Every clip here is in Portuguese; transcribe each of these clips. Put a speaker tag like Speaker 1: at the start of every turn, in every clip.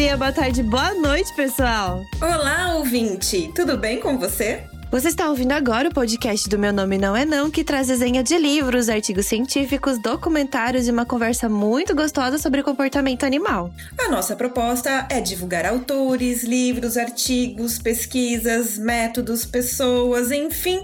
Speaker 1: dia, boa tarde, boa noite, pessoal!
Speaker 2: Olá, ouvinte! Tudo bem com você?
Speaker 1: Você está ouvindo agora o podcast do Meu Nome Não É Não, que traz desenha de livros, artigos científicos, documentários e uma conversa muito gostosa sobre comportamento animal.
Speaker 2: A nossa proposta é divulgar autores, livros, artigos, pesquisas, métodos, pessoas, enfim,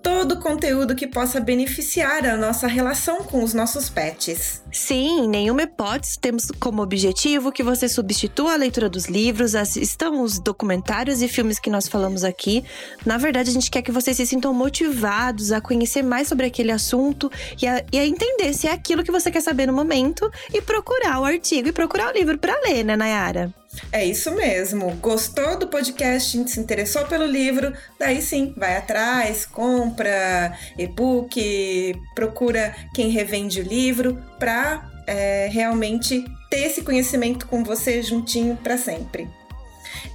Speaker 2: todo o conteúdo que possa beneficiar a nossa relação com os nossos pets.
Speaker 1: Sim, em nenhuma hipótese temos como objetivo que você substitua a leitura dos livros, assistam os documentários e filmes que nós falamos aqui. Na verdade, a gente quer que vocês se sintam motivados a conhecer mais sobre aquele assunto e a, e a entender se é aquilo que você quer saber no momento e procurar o artigo e procurar o livro para ler, né, Nayara?
Speaker 2: É isso mesmo. Gostou do podcast, se interessou pelo livro, daí sim, vai atrás, compra e-book, procura quem revende o livro para é, realmente ter esse conhecimento com você juntinho para sempre.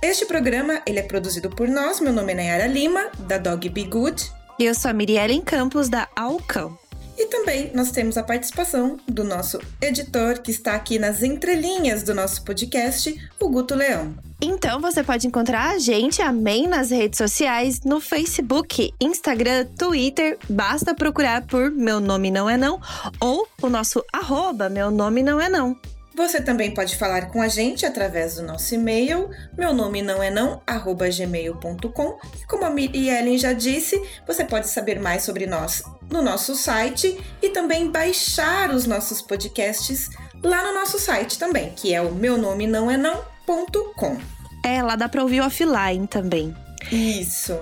Speaker 2: Este programa ele é produzido por nós. Meu nome é Nayara Lima, da Dog Be Good.
Speaker 1: E eu sou a Mirielle Campos, da Alcão.
Speaker 2: E também nós temos a participação do nosso editor, que está aqui nas entrelinhas do nosso podcast, o Guto Leão.
Speaker 1: Então você pode encontrar a gente, amém, nas redes sociais, no Facebook, Instagram, Twitter. Basta procurar por Meu Nome Não É Não ou o nosso arroba Meu Nome Não É Não.
Speaker 2: Você também pode falar com a gente através do nosso e-mail, meu nome não é não, arroba gmail.com. E como a Miriellen já disse, você pode saber mais sobre nós no nosso site e também baixar os nossos podcasts lá no nosso site também, que é o meu nome não é não.com.
Speaker 1: É, lá dá para ouvir offline também.
Speaker 2: Isso.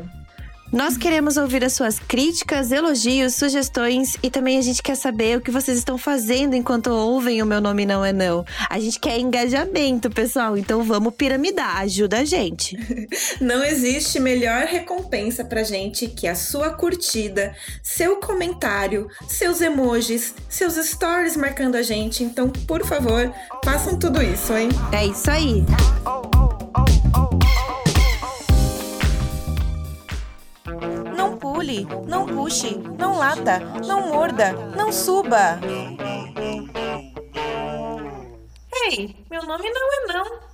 Speaker 1: Nós queremos ouvir as suas críticas, elogios, sugestões e também a gente quer saber o que vocês estão fazendo enquanto ouvem o Meu Nome Não É Não. A gente quer engajamento, pessoal, então vamos piramidar, ajuda a gente.
Speaker 2: Não existe melhor recompensa pra gente que a sua curtida, seu comentário, seus emojis, seus stories marcando a gente. Então, por favor, façam tudo isso, hein?
Speaker 1: É isso aí.
Speaker 2: Pule, não puxe, não lata, não morda, não suba. Ei, meu nome não é não.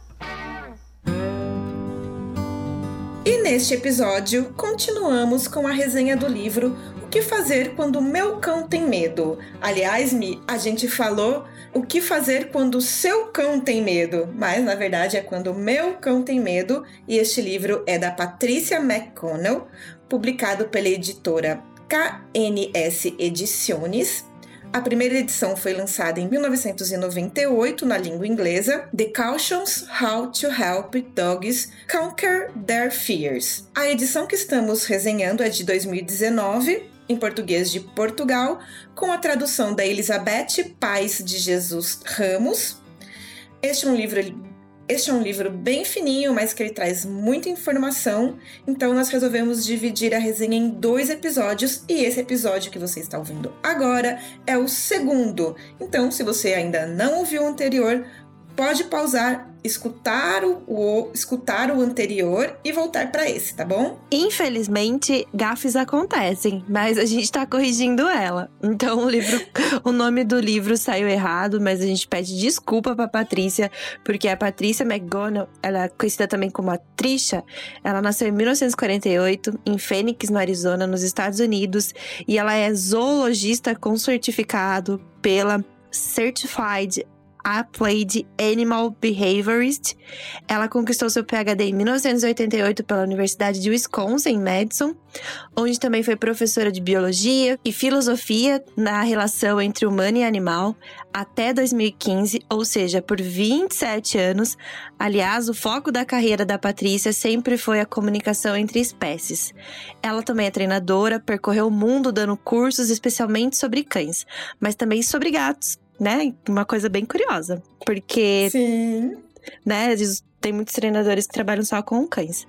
Speaker 2: E neste episódio, continuamos com a resenha do livro O que fazer quando o meu cão tem medo. Aliás, Mi, a gente falou o que fazer quando o seu cão tem medo, mas na verdade é quando o meu cão tem medo, e este livro é da Patrícia McConnell, publicado pela editora KNS Ediciones. A primeira edição foi lançada em 1998 na língua inglesa, The Cautions How to Help Dogs Conquer Their Fears. A edição que estamos resenhando é de 2019, em português de Portugal, com a tradução da Elizabeth Paz de Jesus Ramos. Este é um livro este é um livro bem fininho, mas que ele traz muita informação, então nós resolvemos dividir a resenha em dois episódios e esse episódio que você está ouvindo agora é o segundo. Então, se você ainda não ouviu o anterior, pode pausar escutar o, o, escutar o anterior e voltar para esse, tá bom?
Speaker 1: Infelizmente, gafes acontecem, mas a gente tá corrigindo ela. Então o livro, o nome do livro saiu errado, mas a gente pede desculpa para Patrícia, porque a Patrícia McGonagall, ela é conhecida também como a Trisha, ela nasceu em 1948 em Phoenix, no Arizona, nos Estados Unidos, e ela é zoologista com certificado pela Certified Applied Animal Behaviorist. Ela conquistou seu PhD em 1988 pela Universidade de Wisconsin, em Madison, onde também foi professora de biologia e filosofia na relação entre humano e animal até 2015, ou seja, por 27 anos. Aliás, o foco da carreira da Patrícia sempre foi a comunicação entre espécies. Ela também é treinadora, percorreu o mundo dando cursos especialmente sobre cães, mas também sobre gatos né? Uma coisa bem curiosa. Porque.
Speaker 2: Sim.
Speaker 1: Né? Tem muitos treinadores que trabalham só com cães.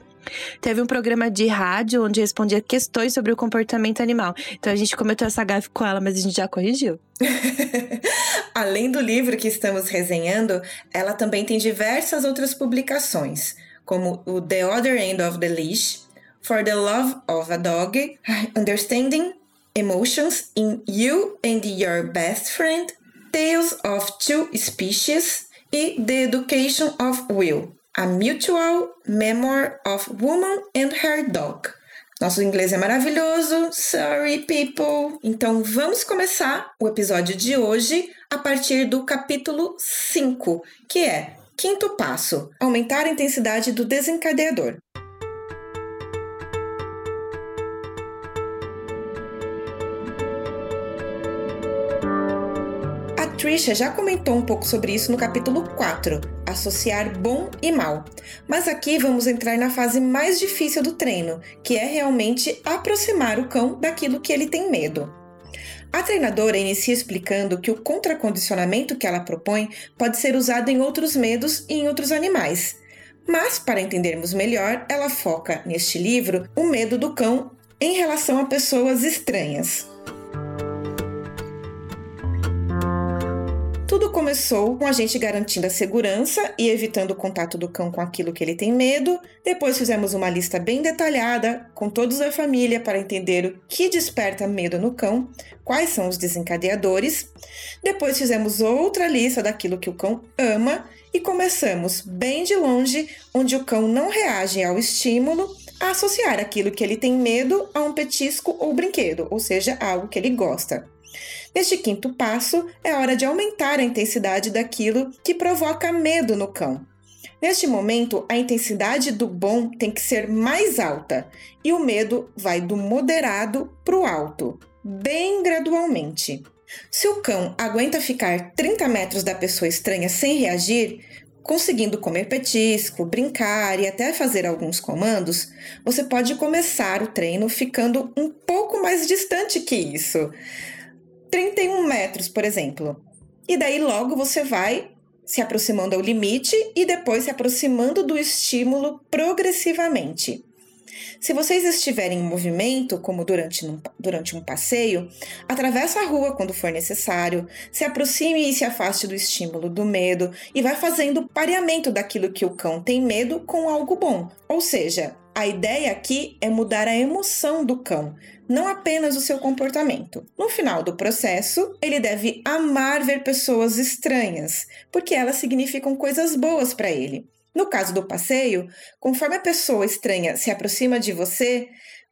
Speaker 1: Teve um programa de rádio onde respondia questões sobre o comportamento animal. Então a gente cometeu essa gafe com ela, mas a gente já corrigiu.
Speaker 2: Além do livro que estamos resenhando, ela também tem diversas outras publicações, como o The Other End of the Leash, For the Love of a Dog, Understanding Emotions in You and Your Best Friend, Tales of Two Species e The Education of Will, A Mutual Memoir of Woman and Her Dog. Nosso inglês é maravilhoso, sorry people! Então vamos começar o episódio de hoje a partir do capítulo 5, que é Quinto passo: aumentar a intensidade do desencadeador. Trisha já comentou um pouco sobre isso no capítulo 4, associar bom e mal. Mas aqui vamos entrar na fase mais difícil do treino, que é realmente aproximar o cão daquilo que ele tem medo. A treinadora inicia explicando que o contracondicionamento que ela propõe pode ser usado em outros medos e em outros animais. Mas, para entendermos melhor, ela foca neste livro o medo do cão em relação a pessoas estranhas. Começou com a gente garantindo a segurança e evitando o contato do cão com aquilo que ele tem medo. Depois fizemos uma lista bem detalhada com todos da família para entender o que desperta medo no cão, quais são os desencadeadores. Depois fizemos outra lista daquilo que o cão ama e começamos bem de longe, onde o cão não reage ao estímulo, a associar aquilo que ele tem medo a um petisco ou brinquedo, ou seja, algo que ele gosta. Neste quinto passo, é hora de aumentar a intensidade daquilo que provoca medo no cão. Neste momento, a intensidade do bom tem que ser mais alta e o medo vai do moderado para o alto, bem gradualmente. Se o cão aguenta ficar 30 metros da pessoa estranha sem reagir, conseguindo comer petisco, brincar e até fazer alguns comandos, você pode começar o treino ficando um pouco mais distante que isso. 31 metros, por exemplo. E daí logo você vai se aproximando ao limite e depois se aproximando do estímulo progressivamente. Se vocês estiverem em movimento, como durante um, durante um passeio, atravesse a rua quando for necessário, se aproxime e se afaste do estímulo do medo e vai fazendo pareamento daquilo que o cão tem medo com algo bom. Ou seja, a ideia aqui é mudar a emoção do cão, não apenas o seu comportamento. No final do processo, ele deve amar ver pessoas estranhas, porque elas significam coisas boas para ele. No caso do passeio, conforme a pessoa estranha se aproxima de você,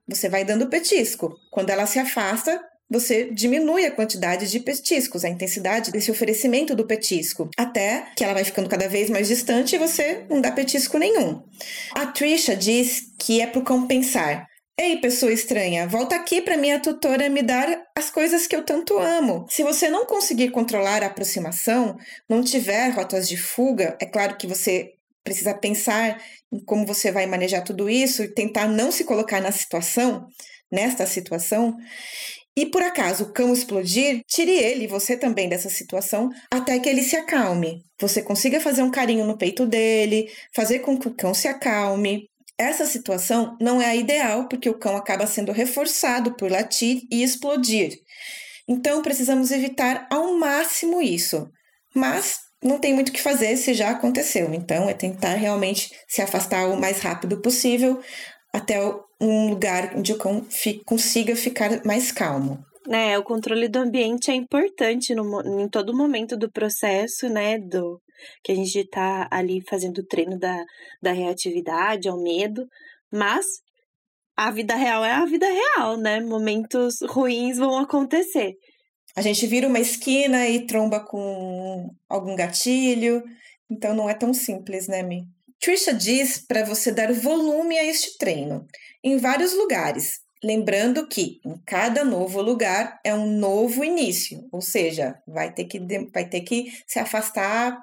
Speaker 2: você vai dando petisco. Quando ela se afasta, você diminui a quantidade de petiscos, a intensidade desse oferecimento do petisco, até que ela vai ficando cada vez mais distante e você não dá petisco nenhum. A Trisha diz que é para o cão pensar. Ei, pessoa estranha, volta aqui para minha tutora me dar as coisas que eu tanto amo. Se você não conseguir controlar a aproximação, não tiver rotas de fuga, é claro que você precisa pensar em como você vai manejar tudo isso e tentar não se colocar na situação, nesta situação. E por acaso o cão explodir, tire ele, você também, dessa situação, até que ele se acalme. Você consiga fazer um carinho no peito dele, fazer com que o cão se acalme, essa situação não é a ideal porque o cão acaba sendo reforçado por latir e explodir. Então precisamos evitar ao máximo isso. Mas não tem muito o que fazer se já aconteceu. Então é tentar realmente se afastar o mais rápido possível até um lugar onde o cão consiga ficar mais calmo.
Speaker 1: É, o controle do ambiente é importante no, em todo momento do processo, né? Do, que a gente está ali fazendo o treino da, da reatividade, ao medo, mas a vida real é a vida real, né? Momentos ruins vão acontecer.
Speaker 2: A gente vira uma esquina e tromba com algum gatilho, então não é tão simples, né, Mi? Trisha diz para você dar volume a este treino em vários lugares, lembrando que em cada novo lugar é um novo início, ou seja, vai ter que, vai ter que se afastar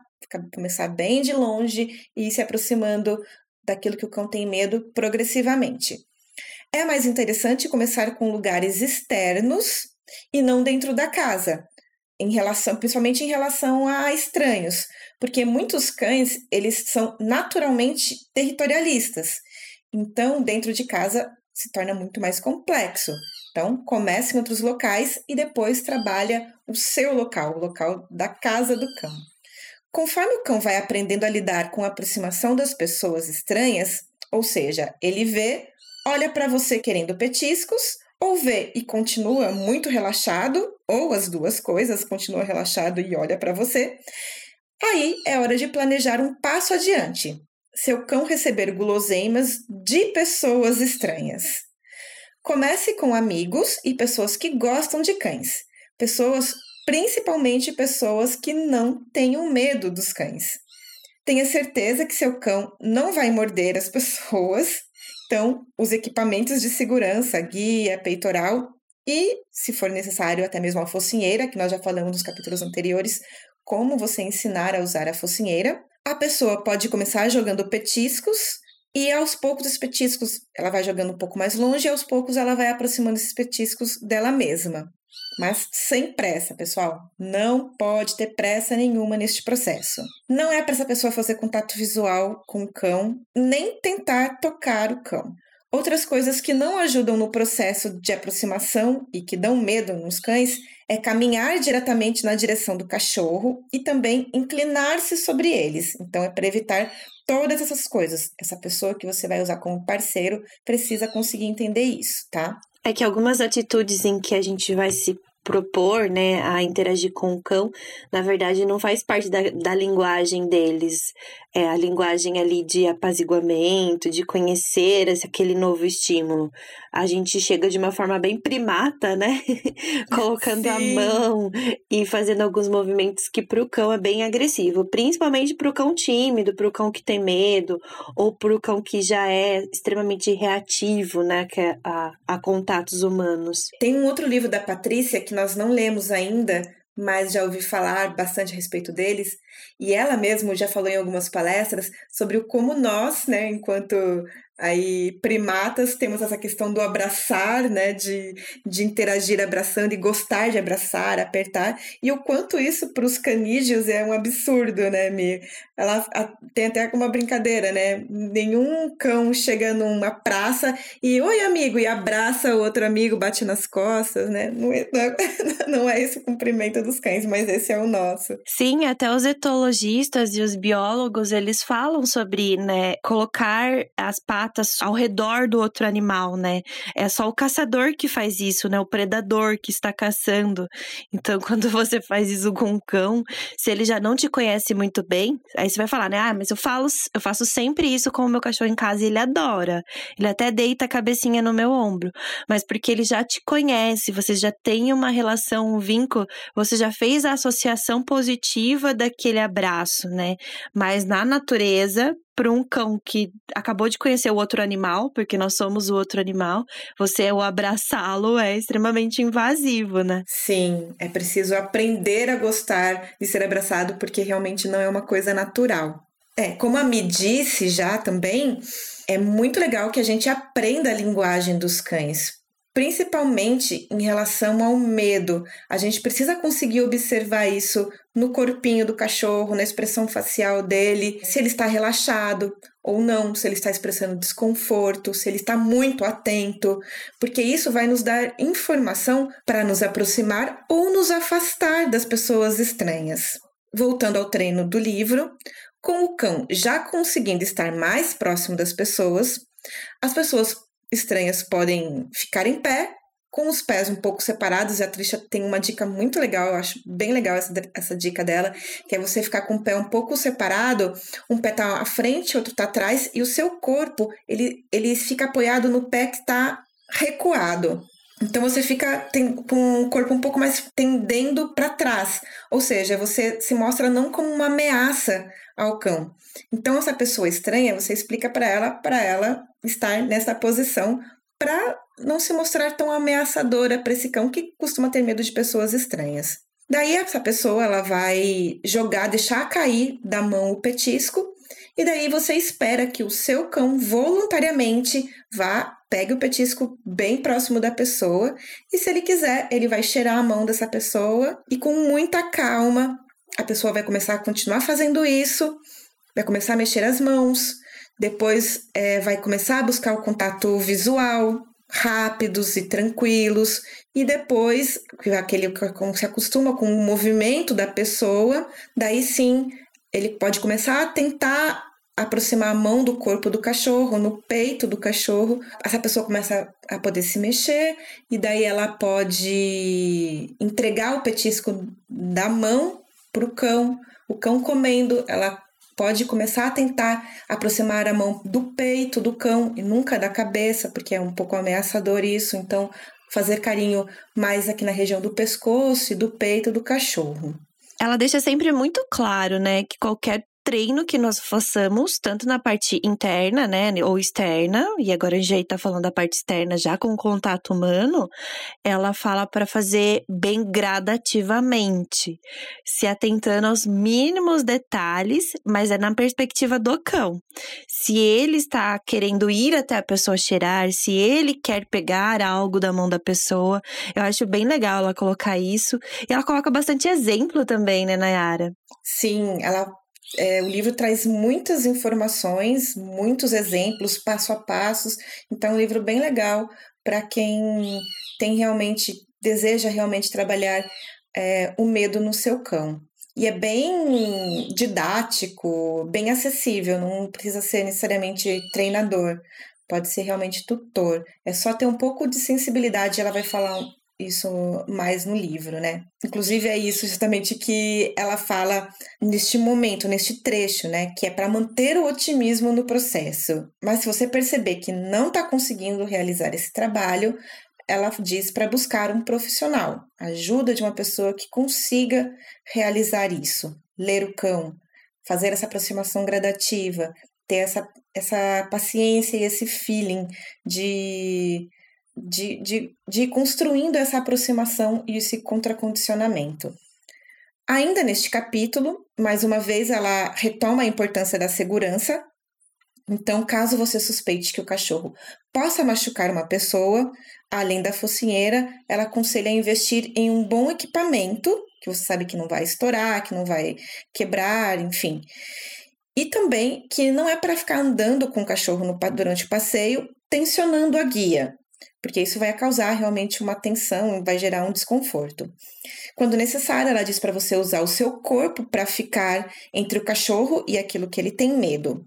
Speaker 2: começar bem de longe e ir se aproximando daquilo que o cão tem medo progressivamente. É mais interessante começar com lugares externos e não dentro da casa, em relação, principalmente em relação a estranhos, porque muitos cães eles são naturalmente territorialistas. Então, dentro de casa se torna muito mais complexo. Então, comece em outros locais e depois trabalha o seu local, o local da casa do cão. Conforme o cão vai aprendendo a lidar com a aproximação das pessoas estranhas, ou seja, ele vê, olha para você querendo petiscos, ou vê e continua muito relaxado, ou as duas coisas, continua relaxado e olha para você. Aí é hora de planejar um passo adiante. Seu cão receber guloseimas de pessoas estranhas. Comece com amigos e pessoas que gostam de cães. Pessoas, principalmente pessoas que não tenham medo dos cães. Tenha certeza que seu cão não vai morder as pessoas. Então, os equipamentos de segurança, guia, peitoral e, se for necessário, até mesmo a focinheira, que nós já falamos nos capítulos anteriores, como você ensinar a usar a focinheira. A pessoa pode começar jogando petiscos e aos poucos os petiscos ela vai jogando um pouco mais longe e aos poucos ela vai aproximando esses petiscos dela mesma. Mas sem pressa, pessoal. Não pode ter pressa nenhuma neste processo. Não é para essa pessoa fazer contato visual com o cão, nem tentar tocar o cão. Outras coisas que não ajudam no processo de aproximação e que dão medo nos cães é caminhar diretamente na direção do cachorro e também inclinar-se sobre eles. Então, é para evitar todas essas coisas. Essa pessoa que você vai usar como parceiro precisa conseguir entender isso, tá?
Speaker 1: É que algumas atitudes em que a gente vai se propor, né, a interagir com o cão, na verdade não faz parte da, da linguagem deles. É a linguagem ali de apaziguamento, de conhecer esse, aquele novo estímulo. A gente chega de uma forma bem primata, né? Colocando Sim. a mão e fazendo alguns movimentos que para o cão é bem agressivo, principalmente para o cão tímido, para o cão que tem medo, ou para o cão que já é extremamente reativo, né, que é a, a contatos humanos.
Speaker 2: Tem um outro livro da Patrícia que nós não lemos ainda, mas já ouvi falar bastante a respeito deles, e ela mesma já falou em algumas palestras sobre o como nós, né, enquanto Aí, primatas, temos essa questão do abraçar, né? De, de interagir abraçando e gostar de abraçar, apertar. E o quanto isso para os canídeos é um absurdo, né, Mi? Ela a, tem até uma brincadeira, né? Nenhum cão chega numa praça e, oi, amigo, e abraça o outro amigo, bate nas costas, né? Não é, não é esse o cumprimento dos cães, mas esse é o nosso.
Speaker 1: Sim, até os etologistas e os biólogos, eles falam sobre, né, colocar as patas patas ao redor do outro animal, né? É só o caçador que faz isso, né? O predador que está caçando. Então, quando você faz isso com um cão, se ele já não te conhece muito bem, aí você vai falar, né? Ah, mas eu falo, eu faço sempre isso com o meu cachorro em casa e ele adora. Ele até deita a cabecinha no meu ombro. Mas porque ele já te conhece, você já tem uma relação, um vínculo, você já fez a associação positiva daquele abraço, né? Mas na natureza, para um cão que acabou de conhecer o outro animal, porque nós somos o outro animal, você o abraçá-lo é extremamente invasivo, né?
Speaker 2: Sim, é preciso aprender a gostar de ser abraçado, porque realmente não é uma coisa natural. É, como a Mi disse já também, é muito legal que a gente aprenda a linguagem dos cães, principalmente em relação ao medo. A gente precisa conseguir observar isso no corpinho do cachorro, na expressão facial dele, se ele está relaxado ou não, se ele está expressando desconforto, se ele está muito atento, porque isso vai nos dar informação para nos aproximar ou nos afastar das pessoas estranhas. Voltando ao treino do livro, com o cão já conseguindo estar mais próximo das pessoas, as pessoas estranhas podem ficar em pé, com os pés um pouco separados, e a Trisha tem uma dica muito legal, eu acho bem legal essa, essa dica dela, que é você ficar com o pé um pouco separado, um pé tá à frente, outro tá atrás, e o seu corpo, ele, ele fica apoiado no pé que está recuado. Então você fica tem, com o corpo um pouco mais tendendo para trás, ou seja, você se mostra não como uma ameaça ao cão. Então essa pessoa estranha, você explica para ela, para ela estar nessa posição para não se mostrar tão ameaçadora para esse cão que costuma ter medo de pessoas estranhas. Daí essa pessoa ela vai jogar, deixar cair da mão o petisco e daí você espera que o seu cão voluntariamente vá, pegue o petisco bem próximo da pessoa e se ele quiser, ele vai cheirar a mão dessa pessoa e com muita calma a pessoa vai começar a continuar fazendo isso, vai começar a mexer as mãos, depois é, vai começar a buscar o contato visual, rápidos e tranquilos, e depois, aquele como se acostuma com o movimento da pessoa, daí sim ele pode começar a tentar aproximar a mão do corpo do cachorro, no peito do cachorro. Essa pessoa começa a poder se mexer e daí ela pode entregar o petisco da mão para o cão. O cão comendo, ela pode começar a tentar aproximar a mão do peito do cão e nunca da cabeça, porque é um pouco ameaçador isso. Então, fazer carinho mais aqui na região do pescoço e do peito do cachorro.
Speaker 1: Ela deixa sempre muito claro, né, que qualquer treino que nós façamos, tanto na parte interna, né, ou externa, e agora a gente tá falando da parte externa já com contato humano, ela fala para fazer bem gradativamente, se atentando aos mínimos detalhes, mas é na perspectiva do cão. Se ele está querendo ir até a pessoa cheirar, se ele quer pegar algo da mão da pessoa, eu acho bem legal ela colocar isso. E ela coloca bastante exemplo também, né, Nayara?
Speaker 2: Sim, ela é, o livro traz muitas informações, muitos exemplos, passo a passos. Então, é um livro bem legal para quem tem realmente, deseja realmente trabalhar é, o medo no seu cão. E é bem didático, bem acessível, não precisa ser necessariamente treinador, pode ser realmente tutor. É só ter um pouco de sensibilidade, ela vai falar isso mais no livro, né? Inclusive é isso justamente que ela fala neste momento, neste trecho, né? Que é para manter o otimismo no processo. Mas se você perceber que não está conseguindo realizar esse trabalho, ela diz para buscar um profissional, ajuda de uma pessoa que consiga realizar isso, ler o cão, fazer essa aproximação gradativa, ter essa, essa paciência e esse feeling de de, de, de ir construindo essa aproximação e esse contracondicionamento. Ainda neste capítulo, mais uma vez, ela retoma a importância da segurança. Então, caso você suspeite que o cachorro possa machucar uma pessoa, além da focinheira, ela aconselha a investir em um bom equipamento, que você sabe que não vai estourar, que não vai quebrar, enfim. E também que não é para ficar andando com o cachorro no, durante o passeio, tensionando a guia porque isso vai causar realmente uma tensão, vai gerar um desconforto. Quando necessário, ela diz para você usar o seu corpo para ficar entre o cachorro e aquilo que ele tem medo.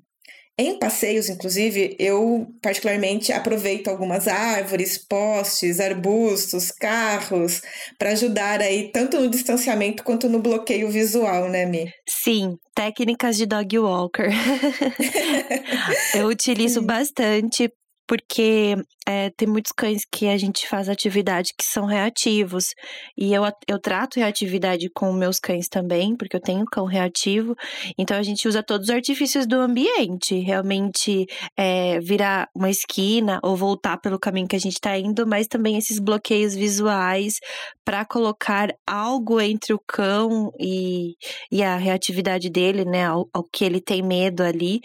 Speaker 2: Em passeios, inclusive, eu particularmente aproveito algumas árvores, postes, arbustos, carros, para ajudar aí tanto no distanciamento quanto no bloqueio visual, né, Mi?
Speaker 1: Sim, técnicas de dog walker. eu utilizo bastante porque é, tem muitos cães que a gente faz atividade que são reativos. E eu, eu trato reatividade com meus cães também, porque eu tenho cão reativo. Então a gente usa todos os artifícios do ambiente, realmente é, virar uma esquina ou voltar pelo caminho que a gente está indo, mas também esses bloqueios visuais para colocar algo entre o cão e, e a reatividade dele, né, ao, ao que ele tem medo ali,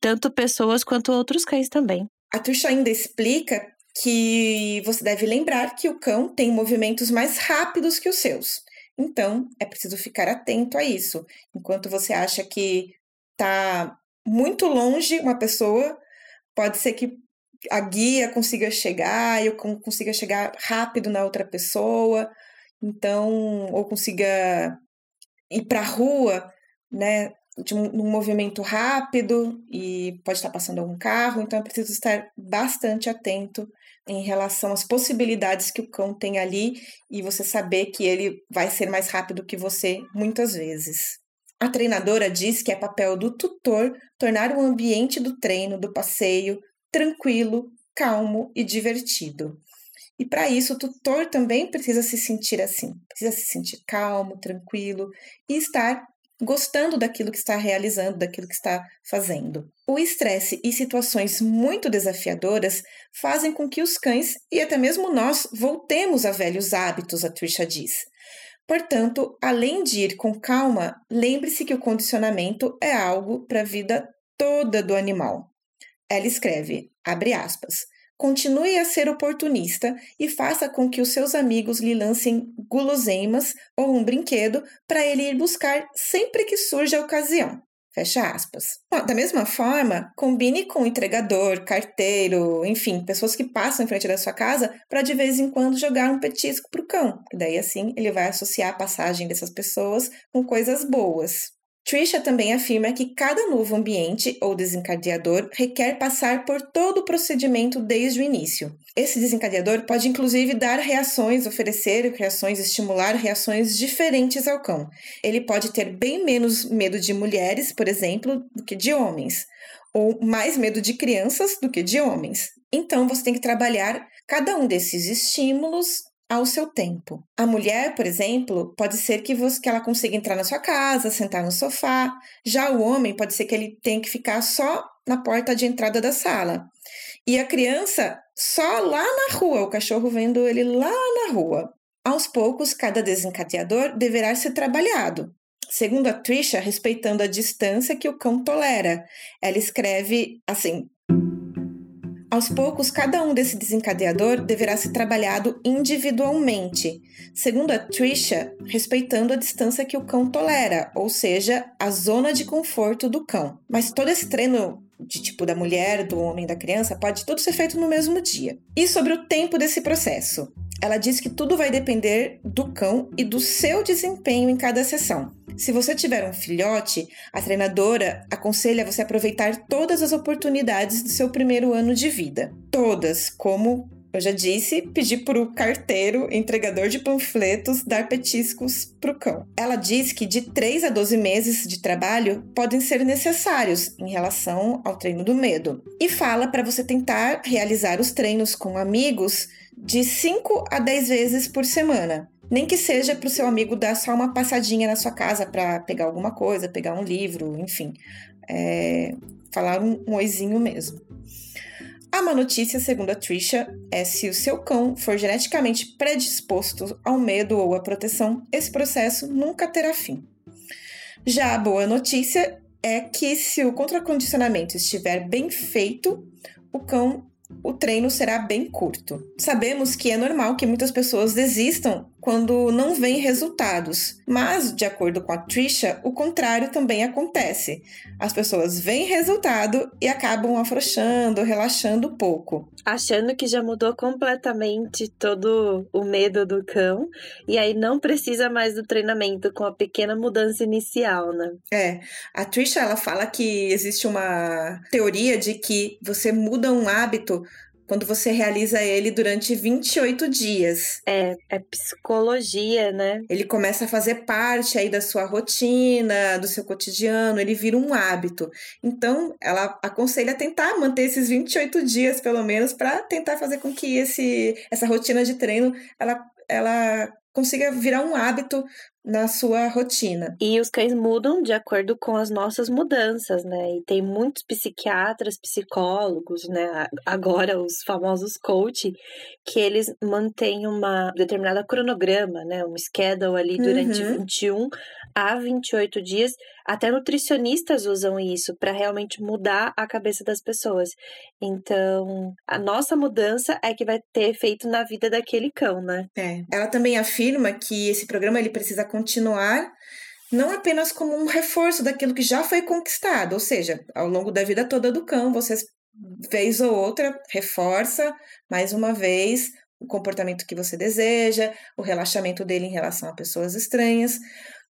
Speaker 1: tanto pessoas quanto outros cães também.
Speaker 2: A Tuxa ainda explica que você deve lembrar que o cão tem movimentos mais rápidos que os seus. Então, é preciso ficar atento a isso. Enquanto você acha que está muito longe uma pessoa, pode ser que a guia consiga chegar, eu consiga chegar rápido na outra pessoa, então, ou consiga ir para a rua, né, um, movimento rápido e pode estar passando algum carro, então é preciso estar bastante atento em relação às possibilidades que o cão tem ali e você saber que ele vai ser mais rápido que você muitas vezes. A treinadora diz que é papel do tutor tornar o ambiente do treino, do passeio, tranquilo, calmo e divertido. E para isso, o tutor também precisa se sentir assim, precisa se sentir calmo, tranquilo e estar gostando daquilo que está realizando, daquilo que está fazendo. O estresse e situações muito desafiadoras fazem com que os cães e até mesmo nós voltemos a velhos hábitos, a Trisha diz. Portanto, além de ir com calma, lembre-se que o condicionamento é algo para a vida toda do animal. Ela escreve, abre aspas, Continue a ser oportunista e faça com que os seus amigos lhe lancem guloseimas ou um brinquedo para ele ir buscar sempre que surja a ocasião. Fecha aspas. Da mesma forma, combine com o entregador, carteiro, enfim, pessoas que passam em frente da sua casa para de vez em quando jogar um petisco para o cão. E daí assim ele vai associar a passagem dessas pessoas com coisas boas. Trisha também afirma que cada novo ambiente ou desencadeador requer passar por todo o procedimento desde o início. Esse desencadeador pode inclusive dar reações, oferecer reações, estimular reações diferentes ao cão. Ele pode ter bem menos medo de mulheres, por exemplo, do que de homens, ou mais medo de crianças do que de homens. Então você tem que trabalhar cada um desses estímulos ao seu tempo. A mulher, por exemplo, pode ser que, você, que ela consiga entrar na sua casa, sentar no sofá. Já o homem pode ser que ele tenha que ficar só na porta de entrada da sala. E a criança só lá na rua, o cachorro vendo ele lá na rua. Aos poucos, cada desencadeador deverá ser trabalhado. Segundo a Trisha, respeitando a distância que o cão tolera. Ela escreve assim: aos poucos, cada um desse desencadeador deverá ser trabalhado individualmente, segundo a Trisha, respeitando a distância que o cão tolera, ou seja, a zona de conforto do cão. Mas todo esse treino de tipo da mulher, do homem, da criança, pode tudo ser feito no mesmo dia. E sobre o tempo desse processo? Ela diz que tudo vai depender do cão e do seu desempenho em cada sessão. Se você tiver um filhote, a treinadora aconselha você aproveitar todas as oportunidades do seu primeiro ano de vida. Todas, como eu já disse, pedir para o carteiro, entregador de panfletos, dar petiscos para o cão. Ela diz que de 3 a 12 meses de trabalho podem ser necessários em relação ao treino do medo. E fala para você tentar realizar os treinos com amigos de 5 a 10 vezes por semana. Nem que seja para o seu amigo dar só uma passadinha na sua casa para pegar alguma coisa, pegar um livro, enfim. É, falar um, um oizinho mesmo. A má notícia, segundo a Trisha, é se o seu cão for geneticamente predisposto ao medo ou à proteção, esse processo nunca terá fim. Já a boa notícia é que se o contracondicionamento estiver bem feito, o cão o treino será bem curto. Sabemos que é normal que muitas pessoas desistam quando não vêm resultados, mas, de acordo com a Trisha, o contrário também acontece. As pessoas veem resultado e acabam afrouxando, relaxando um pouco.
Speaker 1: Achando que já mudou completamente todo o medo do cão, e aí não precisa mais do treinamento com a pequena mudança inicial, né?
Speaker 2: É, a Trisha ela fala que existe uma teoria de que você muda um hábito quando você realiza ele durante 28 dias.
Speaker 1: É, é psicologia, né?
Speaker 2: Ele começa a fazer parte aí da sua rotina, do seu cotidiano, ele vira um hábito. Então, ela aconselha tentar manter esses 28 dias, pelo menos, para tentar fazer com que esse, essa rotina de treino ela, ela consiga virar um hábito na sua rotina.
Speaker 1: E os cães mudam de acordo com as nossas mudanças, né? E tem muitos psiquiatras, psicólogos, né? Agora os famosos coach, que eles mantêm uma determinada cronograma, né? Um schedule ali durante uhum. 21 a 28 dias. Até nutricionistas usam isso para realmente mudar a cabeça das pessoas. Então, a nossa mudança é que vai ter efeito na vida daquele cão, né?
Speaker 2: É. Ela também afirma que esse programa ele precisa continuar não apenas como um reforço daquilo que já foi conquistado, ou seja, ao longo da vida toda do cão, você vez ou outra reforça mais uma vez o comportamento que você deseja, o relaxamento dele em relação a pessoas estranhas,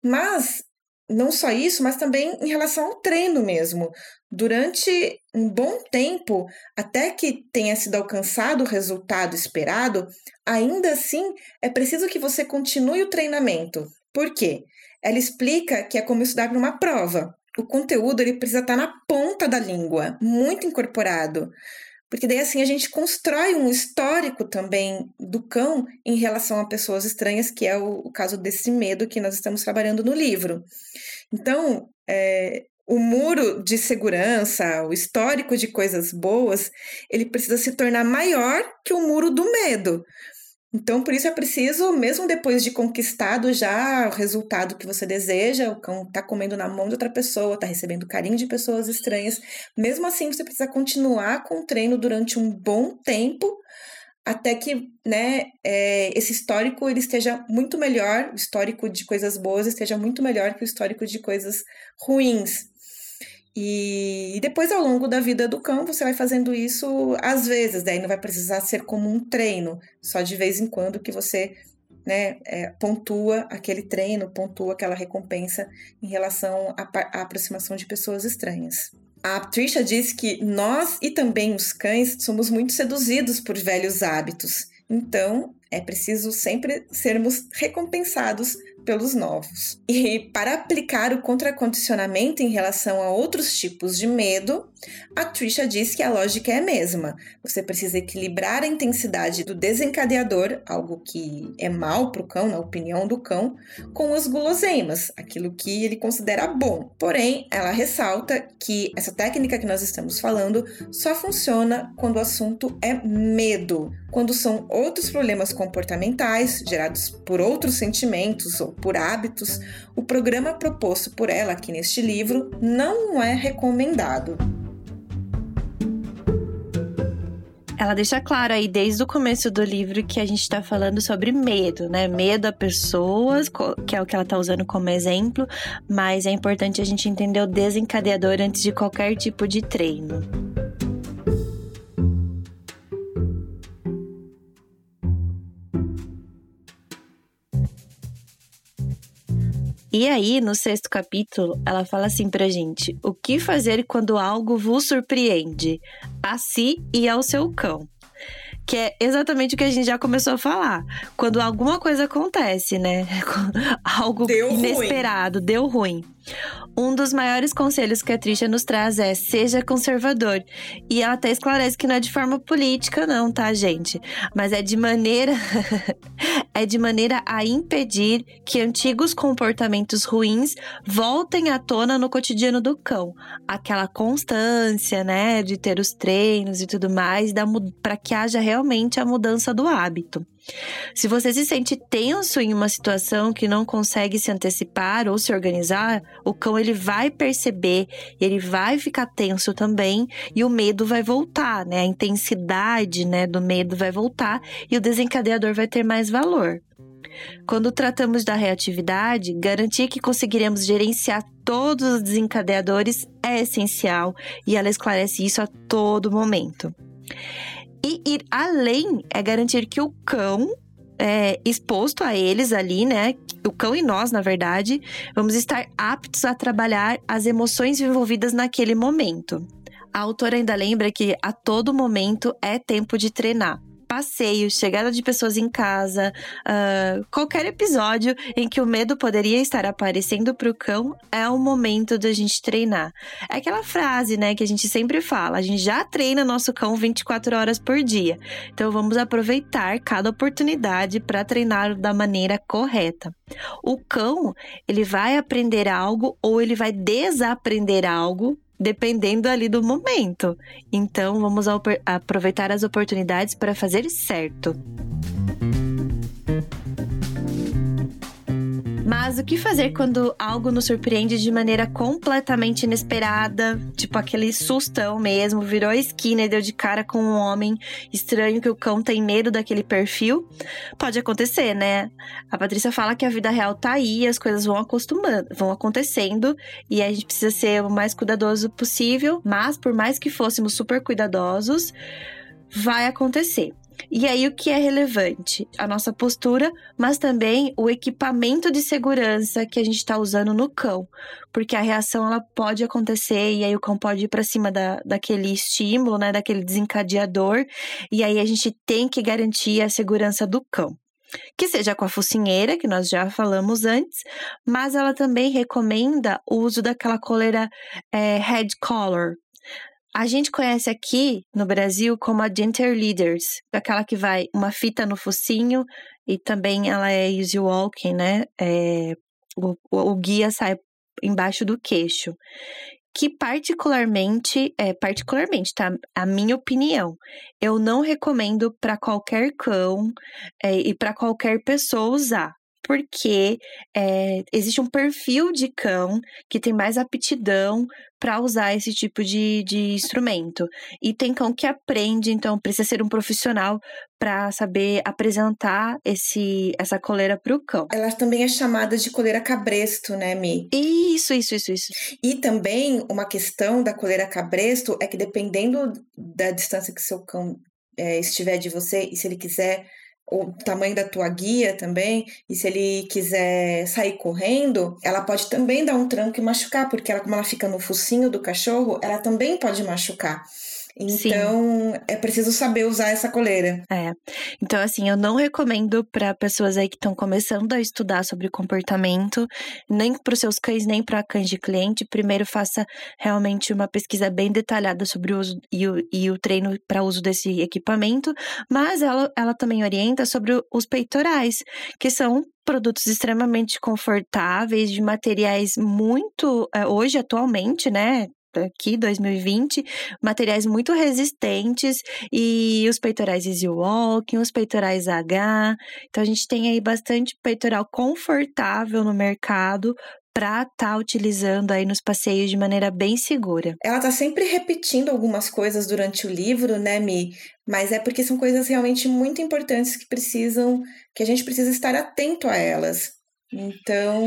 Speaker 2: mas não só isso, mas também em relação ao treino mesmo. Durante um bom tempo, até que tenha sido alcançado o resultado esperado, ainda assim é preciso que você continue o treinamento. Por quê? Ela explica que é como estudar para uma prova. O conteúdo ele precisa estar na ponta da língua, muito incorporado. Porque daí assim a gente constrói um histórico também do cão em relação a pessoas estranhas, que é o, o caso desse medo que nós estamos trabalhando no livro. Então, é, o muro de segurança, o histórico de coisas boas, ele precisa se tornar maior que o muro do medo. Então, por isso é preciso, mesmo depois de conquistado já o resultado que você deseja, o cão tá comendo na mão de outra pessoa, tá recebendo carinho de pessoas estranhas, mesmo assim você precisa continuar com o treino durante um bom tempo até que né, é, esse histórico ele esteja muito melhor, o histórico de coisas boas esteja muito melhor que o histórico de coisas ruins. E, e depois, ao longo da vida do cão, você vai fazendo isso às vezes, daí não vai precisar ser como um treino, só de vez em quando que você né, é, pontua aquele treino, pontua aquela recompensa em relação à, à aproximação de pessoas estranhas. A Trisha diz que nós e também os cães somos muito seduzidos por velhos hábitos. Então, é preciso sempre sermos recompensados pelos novos. E para aplicar o contracondicionamento em relação a outros tipos de medo, a Trisha diz que a lógica é a mesma. Você precisa equilibrar a intensidade do desencadeador, algo que é mal para o cão, na opinião do cão, com as guloseimas, aquilo que ele considera bom. Porém, ela ressalta que essa técnica que nós estamos falando só funciona quando o assunto é medo, quando são outros problemas comportamentais gerados por outros sentimentos ou por hábitos, o programa proposto por ela aqui neste livro não é recomendado.
Speaker 1: Ela deixa claro aí desde o começo do livro que a gente está falando sobre medo, né? Medo a pessoas, que é o que ela está usando como exemplo, mas é importante a gente entender o desencadeador antes de qualquer tipo de treino. E aí, no sexto capítulo, ela fala assim pra gente: o que fazer quando algo vos surpreende, a si e ao seu cão? Que é exatamente o que a gente já começou a falar. Quando alguma coisa acontece, né? Algo deu inesperado, ruim. deu ruim. Um dos maiores conselhos que a Trisha nos traz é seja conservador. E ela até esclarece que não é de forma política, não, tá, gente? Mas é de maneira é de maneira a impedir que antigos comportamentos ruins voltem à tona no cotidiano do cão. Aquela constância, né, de ter os treinos e tudo mais, para que haja realmente a mudança do hábito. Se você se sente tenso em uma situação que não consegue se antecipar ou se organizar, o cão ele vai perceber, ele vai ficar tenso também e o medo vai voltar, né? A intensidade, né, do medo vai voltar e o desencadeador vai ter mais valor. Quando tratamos da reatividade, garantir que conseguiremos gerenciar todos os desencadeadores é essencial e ela esclarece isso a todo momento. E ir além é garantir que o cão é, exposto a eles ali, né? O cão e nós, na verdade, vamos estar aptos a trabalhar as emoções envolvidas naquele momento. A autora ainda lembra que a todo momento é tempo de treinar passeio, chegada de pessoas em casa, uh, qualquer episódio em que o medo poderia estar aparecendo para o cão é o momento da gente treinar. É aquela frase, né, que a gente sempre fala: a gente já treina nosso cão 24 horas por dia. Então vamos aproveitar cada oportunidade para treinar da maneira correta. O cão, ele vai aprender algo ou ele vai desaprender algo dependendo ali do momento. Então, vamos aproveitar as oportunidades para fazer certo. Mas o que fazer quando algo nos surpreende de maneira completamente inesperada? Tipo aquele sustão mesmo, virou a esquina e deu de cara com um homem estranho que o cão tem medo daquele perfil? Pode acontecer, né? A Patrícia fala que a vida real tá aí, as coisas vão acostumando, vão acontecendo e a gente precisa ser o mais cuidadoso possível, mas por mais que fôssemos super cuidadosos, vai acontecer. E aí, o que é relevante? A nossa postura, mas também o equipamento de segurança que a gente está usando no cão. Porque a reação ela pode acontecer e aí o cão pode ir para cima da, daquele estímulo, né, daquele desencadeador. E aí a gente tem que garantir a segurança do cão que seja com a focinheira, que nós já falamos antes, mas ela também recomenda o uso daquela coleira é, head collar, a gente conhece aqui no Brasil como a Genter Leaders, aquela que vai uma fita no focinho e também ela é easy walking, né? É, o, o guia sai embaixo do queixo que particularmente, é, particularmente, tá? A minha opinião, eu não recomendo para qualquer cão é, e para qualquer pessoa usar porque é, existe um perfil de cão que tem mais aptidão para usar esse tipo de, de instrumento. E tem cão que aprende, então precisa ser um profissional para saber apresentar esse, essa coleira para o cão.
Speaker 2: Ela também é chamada de coleira cabresto, né, Mi?
Speaker 1: Isso, isso, isso, isso.
Speaker 2: E também uma questão da coleira cabresto é que dependendo da distância que seu cão é, estiver de você, e se ele quiser o tamanho da tua guia também, e se ele quiser sair correndo, ela pode também dar um tranco e machucar, porque ela, como ela fica no focinho do cachorro, ela também pode machucar. Então, Sim. é preciso saber usar essa coleira.
Speaker 1: É. Então, assim, eu não recomendo para pessoas aí que estão começando a estudar sobre comportamento, nem para os seus cães, nem para cães de cliente. Primeiro, faça realmente uma pesquisa bem detalhada sobre o uso e o, e o treino para uso desse equipamento. Mas ela, ela também orienta sobre os peitorais, que são produtos extremamente confortáveis, de materiais muito, é, hoje, atualmente, né? Aqui, 2020, materiais muito resistentes e os peitorais Easy Walking, os peitorais H. Então a gente tem aí bastante peitoral confortável no mercado para estar tá utilizando aí nos passeios de maneira bem segura.
Speaker 2: Ela tá sempre repetindo algumas coisas durante o livro, né, Mi? Mas é porque são coisas realmente muito importantes que precisam, que a gente precisa estar atento a elas. Então,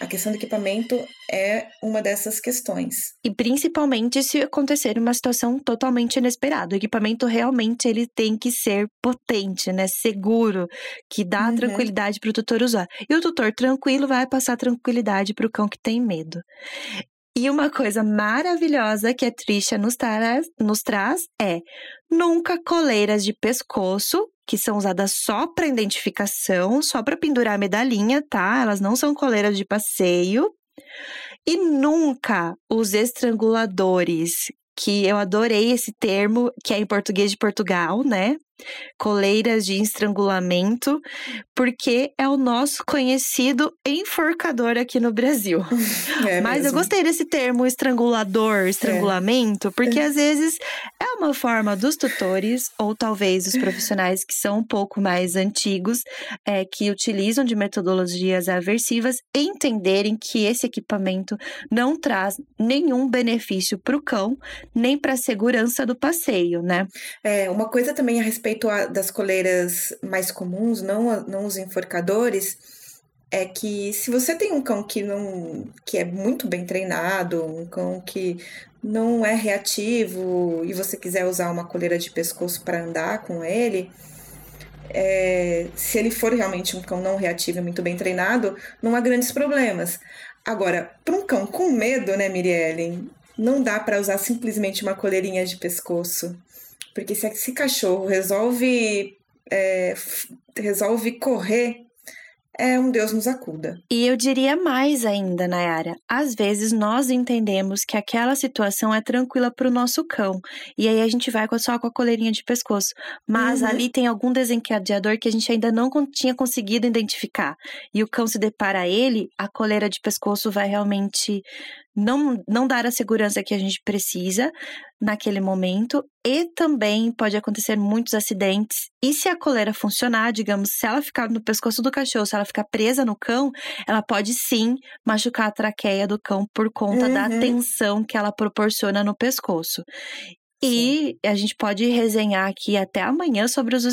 Speaker 2: a questão do equipamento é uma dessas questões.
Speaker 1: E principalmente se acontecer uma situação totalmente inesperada. O equipamento realmente ele tem que ser potente, né? Seguro, que dá uhum. tranquilidade para o tutor usar. E o tutor tranquilo vai passar tranquilidade para o cão que tem medo. E uma coisa maravilhosa que a Trisha nos traz, nos traz é nunca coleiras de pescoço que são usadas só para identificação, só para pendurar a medalhinha, tá? Elas não são coleiras de passeio. E nunca os estranguladores, que eu adorei esse termo, que é em português de Portugal, né? Coleiras de estrangulamento, porque é o nosso conhecido enforcador aqui no Brasil. É Mas mesmo. eu gostei desse termo estrangulador, estrangulamento, é. porque às vezes é uma forma dos tutores, ou talvez os profissionais que são um pouco mais antigos, é, que utilizam de metodologias aversivas, entenderem que esse equipamento não traz nenhum benefício para o cão, nem para a segurança do passeio, né?
Speaker 2: É, uma coisa também a respeito respeito a, das coleiras mais comuns, não, não os enforcadores, é que se você tem um cão que não que é muito bem treinado, um cão que não é reativo e você quiser usar uma coleira de pescoço para andar com ele, é, se ele for realmente um cão não reativo e muito bem treinado, não há grandes problemas. Agora, para um cão com medo, né, Mirielle, não dá para usar simplesmente uma coleirinha de pescoço. Porque se esse cachorro resolve, é, resolve correr, é um Deus nos acuda.
Speaker 1: E eu diria mais ainda, Nayara. Às vezes nós entendemos que aquela situação é tranquila para o nosso cão. E aí a gente vai só com a coleirinha de pescoço. Mas uhum. ali tem algum desencadeador que a gente ainda não tinha conseguido identificar. E o cão se depara a ele, a coleira de pescoço vai realmente não, não dar a segurança que a gente precisa naquele momento e também pode acontecer muitos acidentes. E se a coleira funcionar, digamos, se ela ficar no pescoço do cachorro, se ela ficar presa no cão, ela pode sim machucar a traqueia do cão por conta uhum. da tensão que ela proporciona no pescoço. E a gente pode resenhar aqui até amanhã sobre os,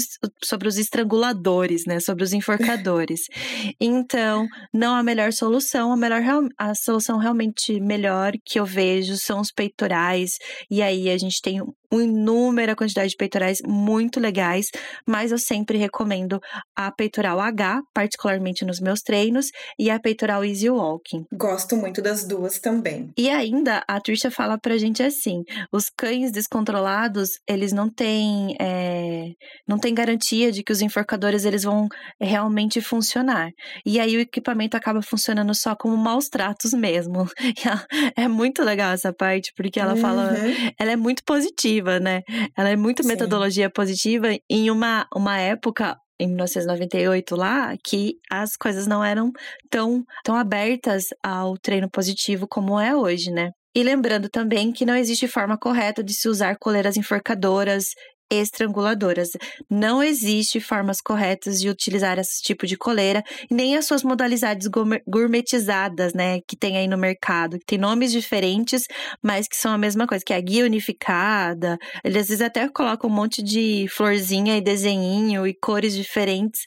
Speaker 1: sobre os estranguladores, né? Sobre os enforcadores. então, não a melhor solução, a melhor a solução realmente melhor que eu vejo são os peitorais. E aí a gente tem uma inúmera quantidade de peitorais muito legais, mas eu sempre recomendo a peitoral H, particularmente nos meus treinos, e a peitoral Easy Walking.
Speaker 2: Gosto muito das duas também.
Speaker 1: E ainda a Trisha fala pra gente assim: os cães descontrolados, eles não têm, é, não têm garantia de que os enforcadores eles vão realmente funcionar. E aí o equipamento acaba funcionando só como maus tratos mesmo. é muito legal essa parte, porque ela uhum. fala, ela é muito positiva positiva, né? Ela é muito Sim. metodologia positiva em uma, uma época em 1998 lá que as coisas não eram tão, tão abertas ao treino positivo como é hoje, né? E lembrando também que não existe forma correta de se usar coleiras enforcadoras estranguladoras. Não existe formas corretas de utilizar esse tipo de coleira, nem as suas modalidades gourmetizadas, né, que tem aí no mercado, que tem nomes diferentes, mas que são a mesma coisa, que é a guia unificada. Eles às vezes até colocam um monte de florzinha e desenhinho e cores diferentes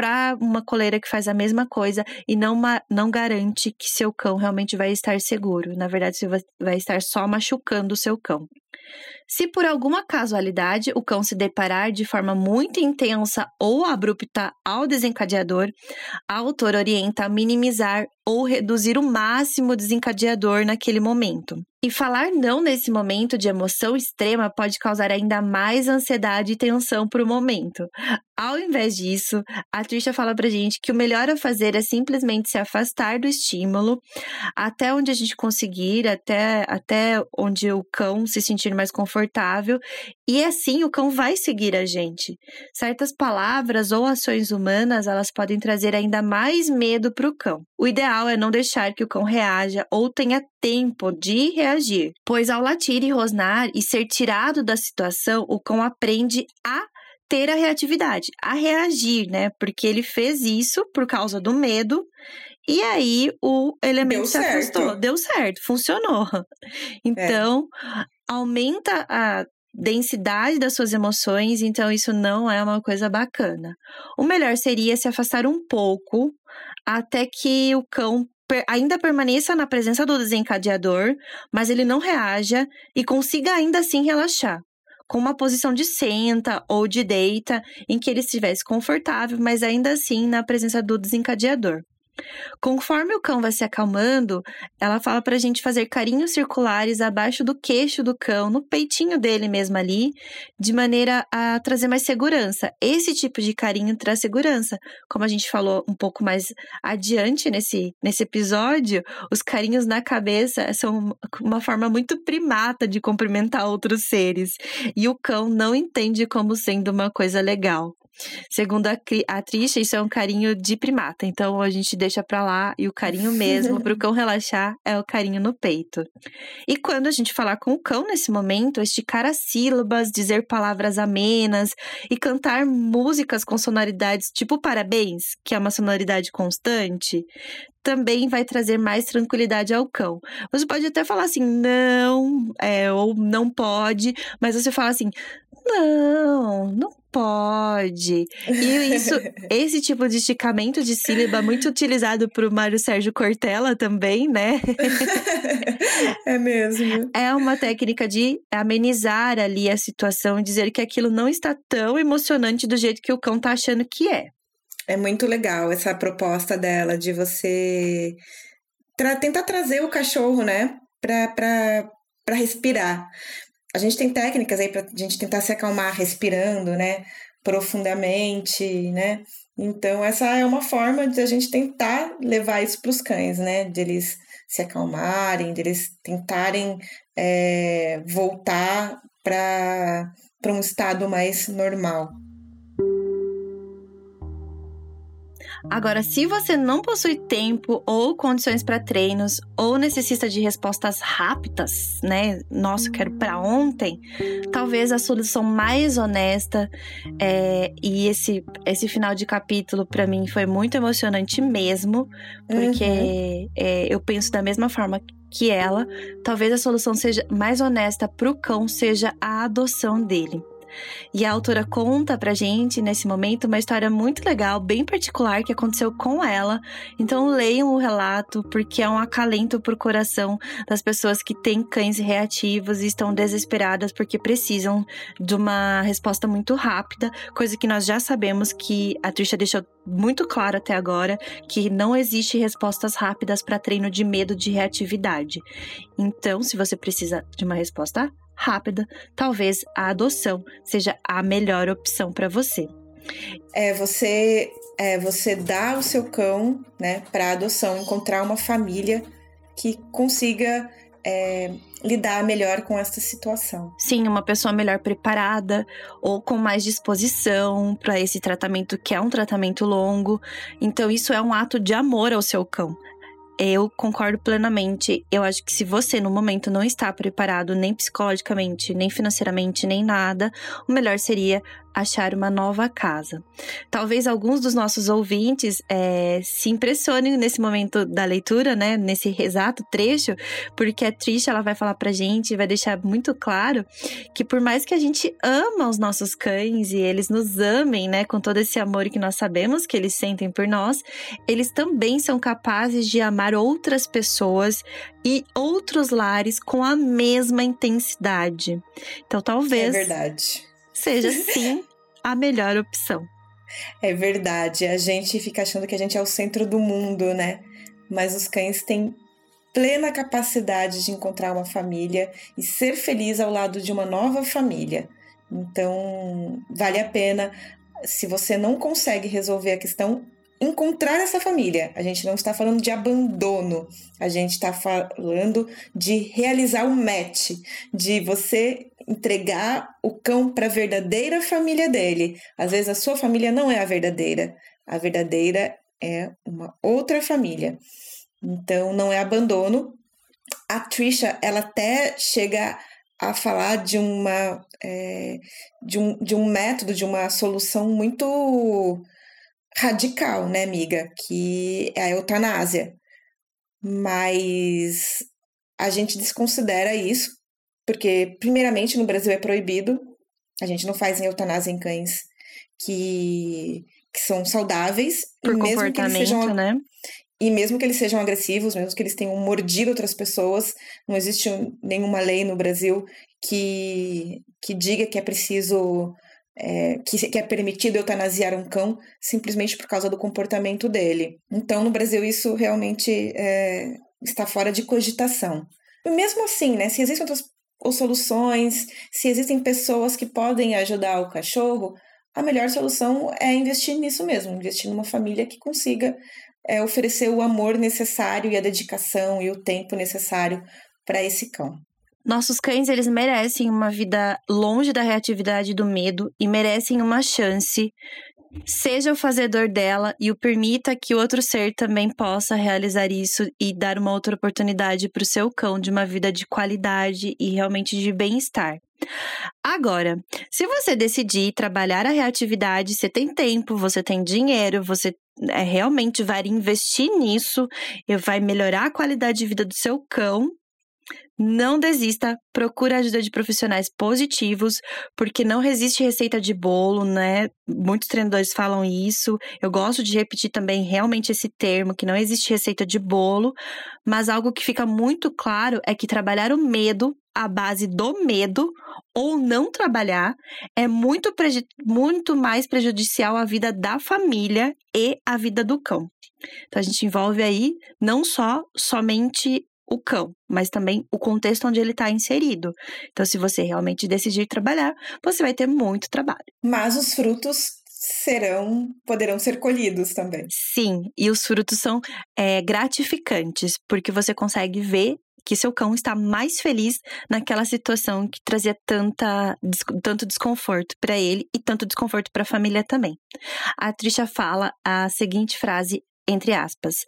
Speaker 1: para uma coleira que faz a mesma coisa e não, não garante que seu cão realmente vai estar seguro. Na verdade, você vai estar só machucando o seu cão. Se por alguma casualidade o cão se deparar de forma muito intensa ou abrupta ao desencadeador, a autora orienta a minimizar ou reduzir o máximo o desencadeador naquele momento. E falar não nesse momento de emoção extrema pode causar ainda mais ansiedade e tensão para o momento. Ao invés disso, a Trisha fala pra gente que o melhor a fazer é simplesmente se afastar do estímulo até onde a gente conseguir, até, até onde o cão se sentir mais confortável, e assim o cão vai seguir a gente. Certas palavras ou ações humanas, elas podem trazer ainda mais medo para o cão. O ideal é não deixar que o cão reaja ou tenha tempo de reagir, pois ao latir e rosnar e ser tirado da situação, o cão aprende a ter a reatividade, a reagir, né? Porque ele fez isso por causa do medo e aí o elemento
Speaker 2: Deu
Speaker 1: se afastou.
Speaker 2: certo.
Speaker 1: Deu certo, funcionou. Então, aumenta a densidade das suas emoções, então isso não é uma coisa bacana. O melhor seria se afastar um pouco até que o cão ainda permaneça na presença do desencadeador, mas ele não reaja e consiga ainda assim relaxar. Com uma posição de senta ou de deita, em que ele estivesse confortável, mas ainda assim na presença do desencadeador. Conforme o cão vai se acalmando, ela fala pra gente fazer carinhos circulares abaixo do queixo do cão, no peitinho dele mesmo ali, de maneira a trazer mais segurança. Esse tipo de carinho traz segurança. Como a gente falou um pouco mais adiante nesse, nesse episódio, os carinhos na cabeça são uma forma muito primata de cumprimentar outros seres. E o cão não entende como sendo uma coisa legal. Segundo a, cri- a Trisha, isso é um carinho de primata. Então a gente deixa pra lá e o carinho mesmo pro cão relaxar é o carinho no peito. E quando a gente falar com o cão nesse momento, esticar as sílabas, dizer palavras amenas e cantar músicas com sonoridades tipo parabéns, que é uma sonoridade constante, também vai trazer mais tranquilidade ao cão. Você pode até falar assim, não, é, ou não pode, mas você fala assim, não, não pode. E isso, esse tipo de esticamento de sílaba muito utilizado por Mário Sérgio Cortella também, né?
Speaker 2: é mesmo.
Speaker 1: É uma técnica de amenizar ali a situação e dizer que aquilo não está tão emocionante do jeito que o cão tá achando que é.
Speaker 2: É muito legal essa proposta dela de você tra- tentar trazer o cachorro, né, pra respirar. A gente tem técnicas aí pra gente tentar se acalmar respirando, né, profundamente, né. Então, essa é uma forma de a gente tentar levar isso para os cães, né, de eles se acalmarem, de eles tentarem é, voltar para para um estado mais normal.
Speaker 1: Agora, se você não possui tempo ou condições para treinos ou necessita de respostas rápidas, né? Nossa, quero para ontem. Talvez a solução mais honesta é, e esse esse final de capítulo para mim foi muito emocionante mesmo, porque
Speaker 2: Uhum.
Speaker 1: é, eu penso da mesma forma que ela. Talvez a solução seja mais honesta para o cão seja a adoção dele. E a autora conta pra gente, nesse momento, uma história muito legal, bem particular, que aconteceu com ela. Então leiam o relato, porque é um acalento pro coração das pessoas que têm cães reativos e estão desesperadas porque precisam de uma resposta muito rápida, coisa que nós já sabemos que a Trisha deixou muito claro até agora, que não existe respostas rápidas para treino de medo de reatividade. Então, se você precisa de uma resposta rápida, talvez a adoção seja a melhor opção para você.
Speaker 2: É você é você dá o seu cão, né, para adoção, encontrar uma família que consiga é, lidar melhor com essa situação.
Speaker 1: Sim, uma pessoa melhor preparada ou com mais disposição para esse tratamento que é um tratamento longo. Então, isso é um ato de amor ao seu cão. Eu concordo plenamente. Eu acho que se você no momento não está preparado nem psicologicamente, nem financeiramente, nem nada, o melhor seria achar uma nova casa. Talvez alguns dos nossos ouvintes é, se impressionem nesse momento da leitura, né? Nesse exato trecho, porque a Trisha ela vai falar pra gente, vai deixar muito claro que por mais que a gente ama os nossos cães e eles nos amem, né, com todo esse amor que nós sabemos que eles sentem por nós, eles também são capazes de amar outras pessoas e outros lares com a mesma intensidade. Então, talvez. É
Speaker 2: verdade.
Speaker 1: Seja sim a melhor opção.
Speaker 2: É verdade. A gente fica achando que a gente é o centro do mundo, né? Mas os cães têm plena capacidade de encontrar uma família e ser feliz ao lado de uma nova família. Então, vale a pena. Se você não consegue resolver a questão, encontrar essa família. A gente não está falando de abandono, a gente está falando de realizar o match, de você entregar o cão para a verdadeira família dele. Às vezes a sua família não é a verdadeira, a verdadeira é uma outra família. Então não é abandono. A Trisha, ela até chega a falar de uma é, de, um, de um método, de uma solução muito radical, né, amiga? Que é a eutanásia. Mas a gente desconsidera isso, porque, primeiramente, no Brasil é proibido. A gente não faz em eutanásia em cães que, que são saudáveis.
Speaker 1: Por comportamento, sejam, né?
Speaker 2: E mesmo que eles sejam agressivos, mesmo que eles tenham mordido outras pessoas, não existe nenhuma lei no Brasil que, que diga que é preciso é, que, que, é permitido eutanasiar um cão simplesmente por causa do comportamento dele. Então, no Brasil, isso realmente é, está fora de cogitação. E mesmo assim, né, se existem outras soluções, se existem pessoas que podem ajudar o cachorro, a melhor solução é investir nisso mesmo, investir numa família que consiga é, oferecer o amor necessário e a dedicação e o tempo necessário para esse cão.
Speaker 1: Nossos cães, eles merecem uma vida longe da reatividade e do medo e merecem uma chance. Seja o fazedor dela e o permita que outro ser também possa realizar isso e dar uma outra oportunidade para o seu cão de uma vida de qualidade e realmente de bem-estar. Agora, se você decidir trabalhar a reatividade, você tem tempo, você tem dinheiro, você é, realmente vai investir nisso e vai melhorar a qualidade de vida do seu cão, não desista, procure ajuda de profissionais positivos, porque não resiste receita de bolo, né? Muitos treinadores falam isso. Eu gosto de repetir também realmente esse termo, que não existe receita de bolo, mas algo que fica muito claro é que trabalhar o medo à base do medo ou não trabalhar é muito, muito mais prejudicial à vida da família e à vida do cão. Então a gente envolve aí não só somente o cão, mas também o contexto onde ele está inserido. Então, se você realmente decidir trabalhar, você vai ter muito trabalho.
Speaker 2: Mas os frutos serão, poderão ser colhidos também.
Speaker 1: Sim, e os frutos são é, gratificantes, porque você consegue ver que seu cão está mais feliz naquela situação que trazia tanta, tanto desconforto para ele e tanto desconforto para a família também. A Trisha fala a seguinte frase entre aspas.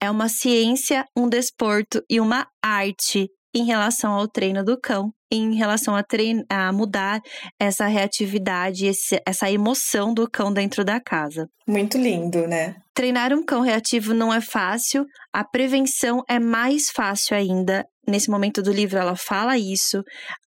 Speaker 1: É uma ciência, um desporto e uma arte em relação ao treino do cão, em relação a, trein a mudar essa reatividade, esse, essa emoção do cão dentro da casa.
Speaker 2: Muito lindo, né?
Speaker 1: Treinar um cão reativo não é fácil, a prevenção é mais fácil ainda. Nesse momento do livro, ela fala isso.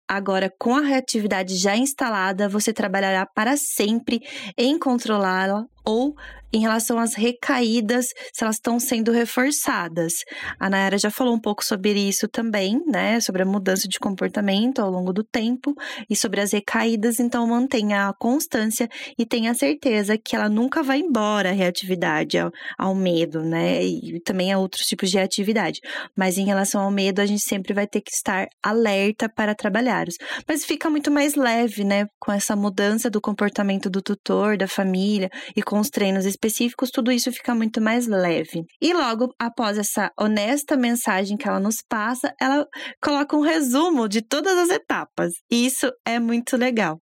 Speaker 1: Agora, com a reatividade já instalada, você trabalhará para sempre em controlá-la ou em relação às recaídas, se elas estão sendo reforçadas. A Nayara já falou um pouco sobre isso também, né? Sobre a mudança de comportamento ao longo do tempo e sobre as recaídas. Então, mantenha a constância e tenha certeza que ela nunca vai embora a reatividade ao, ao medo, né? E também a outros tipos de atividade. Mas em relação ao medo, a gente sempre vai ter que estar alerta para trabalhar. Mas fica muito mais leve, né? Com essa mudança do comportamento do tutor, da família e com os treinos específicos, tudo isso fica muito mais leve. E logo após essa honesta mensagem que ela nos passa, ela coloca um resumo de todas as etapas. E isso é muito legal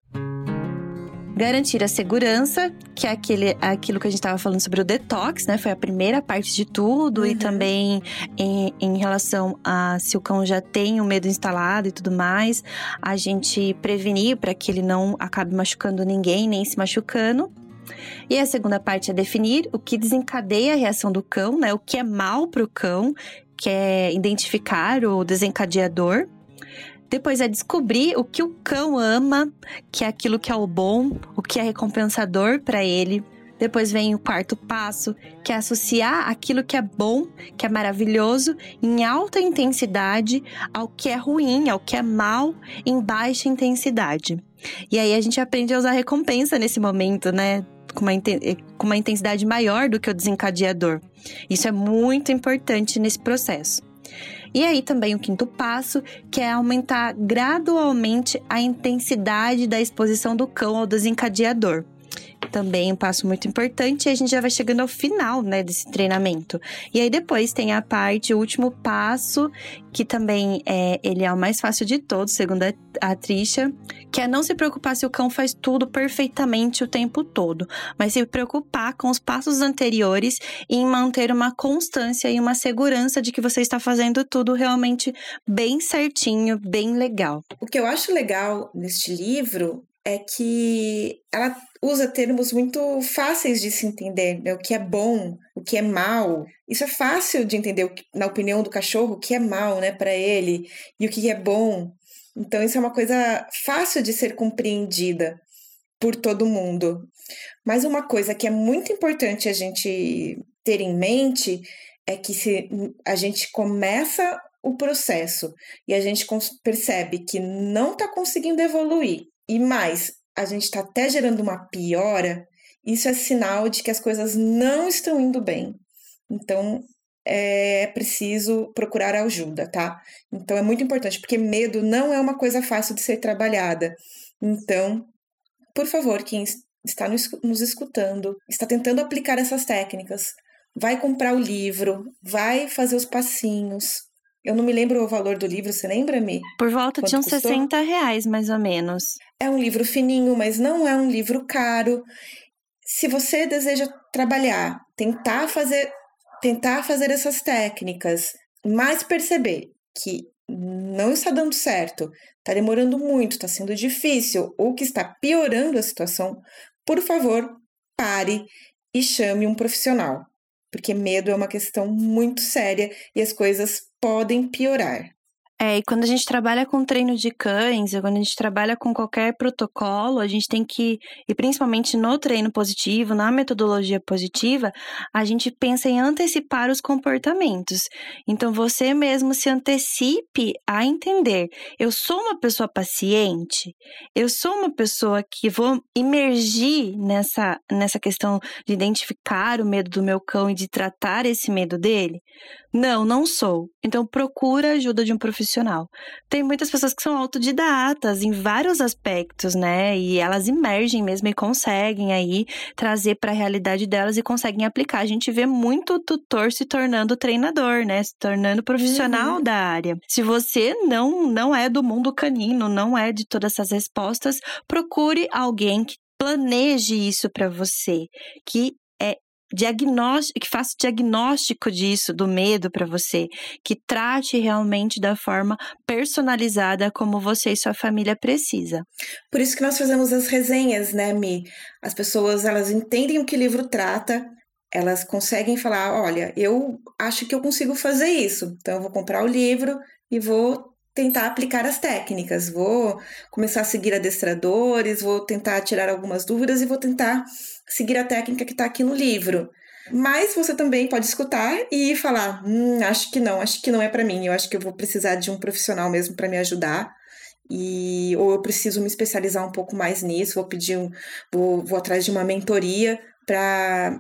Speaker 1: garantir a segurança, que é aquele, aquilo que a gente estava falando sobre o detox, né? Foi a primeira parte de tudo, uhum. e também em, em relação a se o cão já tem o medo instalado e tudo mais, a gente prevenir para que ele não acabe machucando ninguém, nem se machucando. E a segunda parte é definir o que desencadeia a reação do cão, né? O que é mal para o cão, que é identificar o desencadeador. Depois é descobrir o que o cão ama, que é aquilo que é o bom, o que é recompensador para ele. Depois vem o quarto passo, que é associar aquilo que é bom, que é maravilhoso, em alta intensidade, ao que é ruim, ao que é mal, em baixa intensidade. E aí a gente aprende a usar recompensa nesse momento, né? Com uma, com uma intensidade maior do que o desencadeador. Isso é muito importante nesse processo. E aí também o quinto passo, que é aumentar gradualmente a intensidade da exposição do cão ao desencadeador também um passo muito importante e a gente já vai chegando ao final, né, desse treinamento. E aí depois tem a parte, o último passo, que também é, ele é o mais fácil de todos, segundo a, a Trisha, que é não se preocupar se o cão faz tudo perfeitamente o tempo todo, mas se preocupar com os passos anteriores e em manter uma constância e uma segurança de que você está fazendo tudo realmente bem certinho, bem legal.
Speaker 2: O que eu acho legal neste livro é que ela usa termos muito fáceis de se entender, né? o que é bom, o que é mal. Isso é fácil de entender, na opinião do cachorro, o que é mal né, para ele e o que é bom. Então, isso é uma coisa fácil de ser compreendida por todo mundo. Mas uma coisa que é muito importante a gente ter em mente é que se a gente começa o processo e a gente percebe que não está conseguindo evoluir e mais, a gente está até gerando uma piora, isso é sinal de que as coisas não estão indo bem. Então, é preciso procurar ajuda, tá? Então, é muito importante, porque medo não é uma coisa fácil de ser trabalhada. Então, por favor, quem está nos escutando, está tentando aplicar essas técnicas, vai comprar o livro, vai fazer os passinhos, eu não me lembro o valor do livro, você lembra-me?
Speaker 1: Por volta Quanto de uns custou? 60 reais, mais ou menos.
Speaker 2: É um livro fininho, mas não é um livro caro. Se você deseja trabalhar, tentar fazer, tentar fazer essas técnicas, mas perceber que não está dando certo, está demorando muito, está sendo difícil ou que está piorando a situação, por favor, pare e chame um profissional, porque medo é uma questão muito séria e as coisas podem piorar.
Speaker 1: É, e quando a gente trabalha com treino de cães, quando a gente trabalha com qualquer protocolo, a gente tem que, e principalmente no treino positivo, na metodologia positiva, a gente pensa em antecipar os comportamentos. Então, você mesmo se antecipe a entender: eu sou uma pessoa paciente, eu sou uma pessoa que vou imergir nessa, nessa questão de identificar o medo do meu cão e de tratar esse medo dele. Não, não sou. Então procura a ajuda de um profissional. Tem muitas pessoas que são autodidatas em vários aspectos, né? E elas emergem mesmo e conseguem aí trazer para a realidade delas e conseguem aplicar. A gente vê muito tutor se tornando treinador, né? Se tornando profissional uhum. da área. Se você não não é do mundo canino, não é de todas essas respostas, procure alguém que planeje isso para você, que diagnóstico, que faça diagnóstico disso, do medo para você, que trate realmente da forma personalizada como você e sua família precisa.
Speaker 2: Por isso que nós fazemos as resenhas, né, Mi? As pessoas, elas entendem o que o livro trata, elas conseguem falar, olha, eu acho que eu consigo fazer isso, então eu vou comprar o livro e vou tentar aplicar as técnicas, vou começar a seguir adestradores, vou tentar tirar algumas dúvidas e vou tentar seguir a técnica que está aqui no livro. Mas você também pode escutar e falar: hum, acho que não, acho que não é para mim. Eu acho que eu vou precisar de um profissional mesmo para me ajudar. E ou eu preciso me especializar um pouco mais nisso. Vou pedir, um, vou, vou atrás de uma mentoria para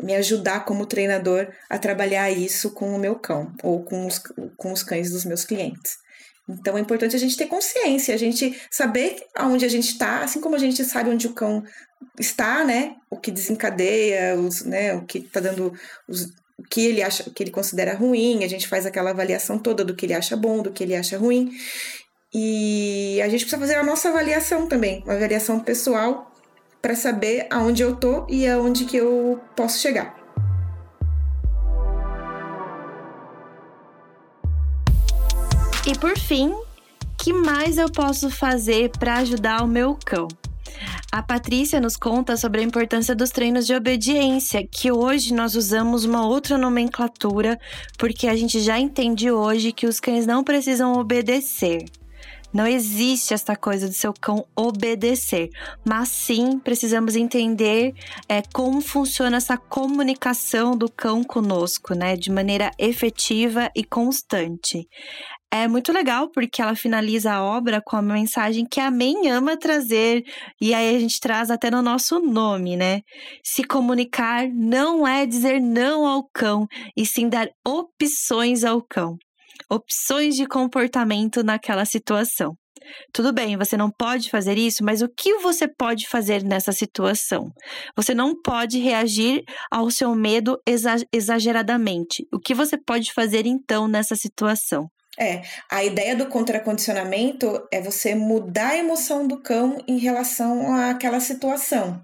Speaker 2: me ajudar como treinador a trabalhar isso com o meu cão ou com os, com os cães dos meus clientes. Então é importante a gente ter consciência, a gente saber aonde a gente está, assim como a gente sabe onde o cão está, né? O que desencadeia, os, né? O que está dando os, o que ele acha, o que ele considera ruim, a gente faz aquela avaliação toda do que ele acha bom, do que ele acha ruim. E a gente precisa fazer a nossa avaliação também, uma avaliação pessoal para saber aonde eu tô e aonde que eu posso chegar.
Speaker 1: E por fim, que mais eu posso fazer para ajudar o meu cão? A Patrícia nos conta sobre a importância dos treinos de obediência, que hoje nós usamos uma outra nomenclatura, porque a gente já entende hoje que os cães não precisam obedecer. Não existe essa coisa do seu cão obedecer, mas sim precisamos entender é, como funciona essa comunicação do cão conosco, né, de maneira efetiva e constante. É muito legal porque ela finaliza a obra com a mensagem que a mãe ama trazer, e aí a gente traz até no nosso nome, né? Se comunicar não é dizer não ao cão, e sim dar opções ao cão opções de comportamento naquela situação. Tudo bem, você não pode fazer isso, mas o que você pode fazer nessa situação? Você não pode reagir ao seu medo exageradamente. O que você pode fazer então nessa situação?
Speaker 2: É, a ideia do contracondicionamento é você mudar a emoção do cão em relação àquela situação.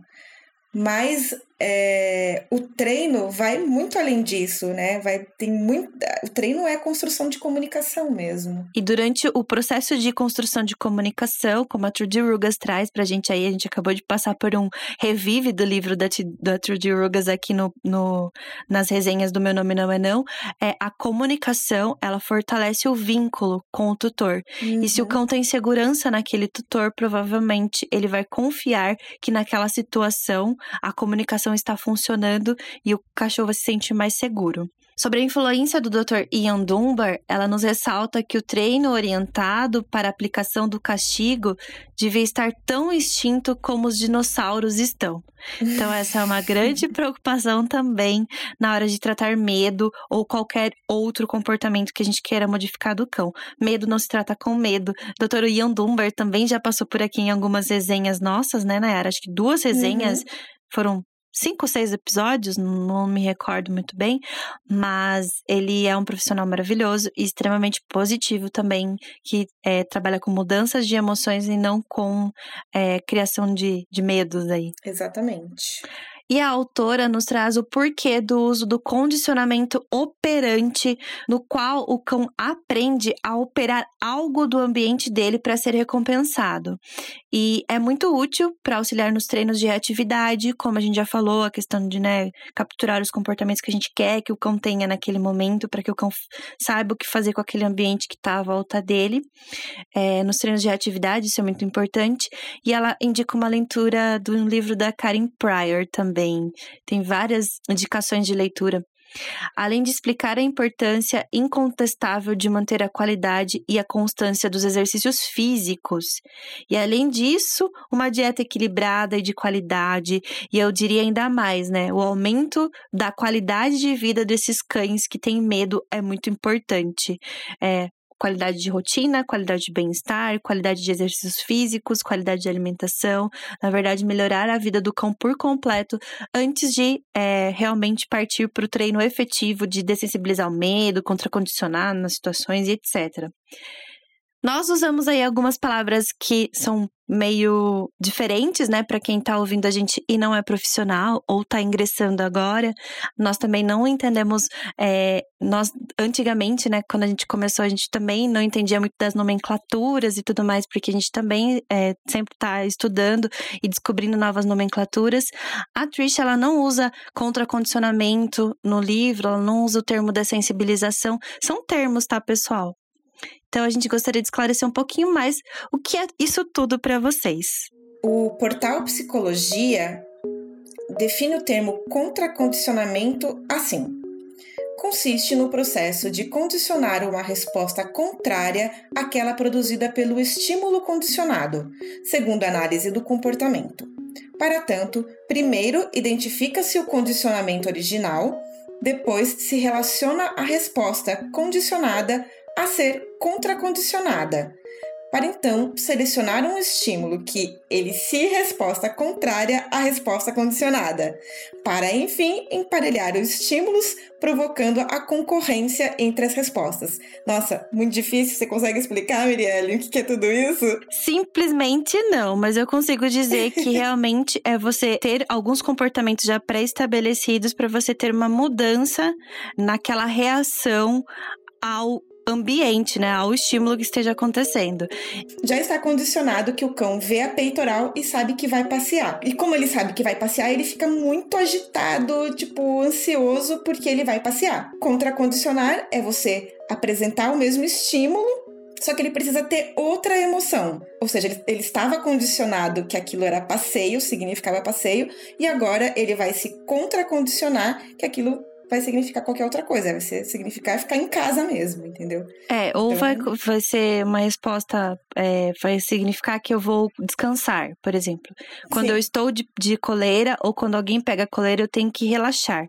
Speaker 2: Mas é, o treino vai muito além disso, né? Vai tem muito, o treino é construção de comunicação mesmo.
Speaker 1: E durante o processo de construção de comunicação, como a Trudy Rugas traz pra gente aí, a gente acabou de passar por um revive do livro da, da Trudy Rugas aqui no, no, nas resenhas do Meu Nome Não É Não, é a comunicação, ela fortalece o vínculo com o tutor. Uhum. E se o uhum. cão tem segurança naquele tutor, provavelmente ele vai confiar que naquela situação a comunicação está funcionando e o cachorro se sente mais seguro. Sobre a influência do Dr. Ian Dunbar, ela nos ressalta que o treino orientado para a aplicação do castigo devia estar tão extinto como os dinossauros estão. Então, essa é uma grande preocupação também na hora de tratar medo ou qualquer outro comportamento que a gente queira modificar do cão. Medo não se trata com medo. Dr. Ian Dunbar também já passou por aqui em algumas resenhas nossas, né, Nayara? Acho que duas resenhas uhum. foram cinco seis episódios, não me recordo muito bem, mas ele é um profissional maravilhoso e extremamente positivo também, que é, trabalha com mudanças de emoções e não com é, criação de, de medos aí.
Speaker 2: Exatamente.
Speaker 1: E a autora nos traz o porquê do uso do condicionamento operante, no qual o cão aprende a operar algo do ambiente dele para ser recompensado. E é muito útil para auxiliar nos treinos de reatividade, como a gente já falou, a questão de né, capturar os comportamentos que a gente quer que o cão tenha naquele momento, para que o cão saiba o que fazer com aquele ambiente que está à volta dele. É, nos treinos de reatividade, isso é muito importante. E ela indica uma leitura do livro da Karen Pryor também também. Tem várias indicações de leitura. Além de explicar a importância incontestável de manter a qualidade e a constância dos exercícios físicos. E além disso, uma dieta equilibrada e de qualidade, e eu diria ainda mais, né? O aumento da qualidade de vida desses cães que têm medo é muito importante. É, qualidade de rotina, qualidade de bem-estar, qualidade de exercícios físicos, qualidade de alimentação. Na verdade, melhorar a vida do cão por completo antes de é, realmente partir para o treino efetivo de dessensibilizar o medo, contracondicionar nas situações e etc. Nós usamos aí algumas palavras que são meio diferentes, né, para quem está ouvindo a gente e não é profissional ou está ingressando agora. Nós também não entendemos, é, nós antigamente, né, quando a gente começou, a gente também não entendia muito das nomenclaturas e tudo mais, porque a gente também é, sempre está estudando e descobrindo novas nomenclaturas. A Trish, ela não usa contracondicionamento no livro, ela não usa o termo dessensibilização. São termos, tá, pessoal? Então a gente gostaria de esclarecer um pouquinho mais o que é isso tudo para vocês.
Speaker 2: O portal Psicologia define o termo contracondicionamento assim: consiste no processo de condicionar uma resposta contrária àquela produzida pelo estímulo condicionado, segundo a análise do comportamento. Para tanto, primeiro identifica-se o condicionamento original, depois se relaciona a resposta condicionada a ser contracondicionada, para então selecionar um estímulo que ele se resposta contrária à resposta condicionada, para enfim emparelhar os estímulos, provocando a concorrência entre as respostas. Nossa, muito difícil. Você consegue explicar, Mirielle, o que é tudo isso?
Speaker 1: Simplesmente não, mas eu consigo dizer que realmente é você ter alguns comportamentos já pré-estabelecidos para você ter uma mudança naquela reação ao ambiente, né, ao estímulo que esteja acontecendo.
Speaker 2: Já está condicionado que o cão vê a peitoral e sabe que vai passear. E como ele sabe que vai passear, ele fica muito agitado, tipo, ansioso porque ele vai passear. Contracondicionar é você apresentar o mesmo estímulo só que ele precisa ter outra emoção. Ou seja, ele, ele estava condicionado que aquilo era passeio, significava passeio, e agora ele vai se contracondicionar que aquilo vai significar qualquer outra coisa. Vai ser, significar ficar em casa mesmo, entendeu?
Speaker 1: É, ou então... vai, vai ser uma resposta, é, vai significar que eu vou descansar, por exemplo. Quando Sim. eu estou de, de coleira ou quando alguém pega a coleira, eu tenho que relaxar.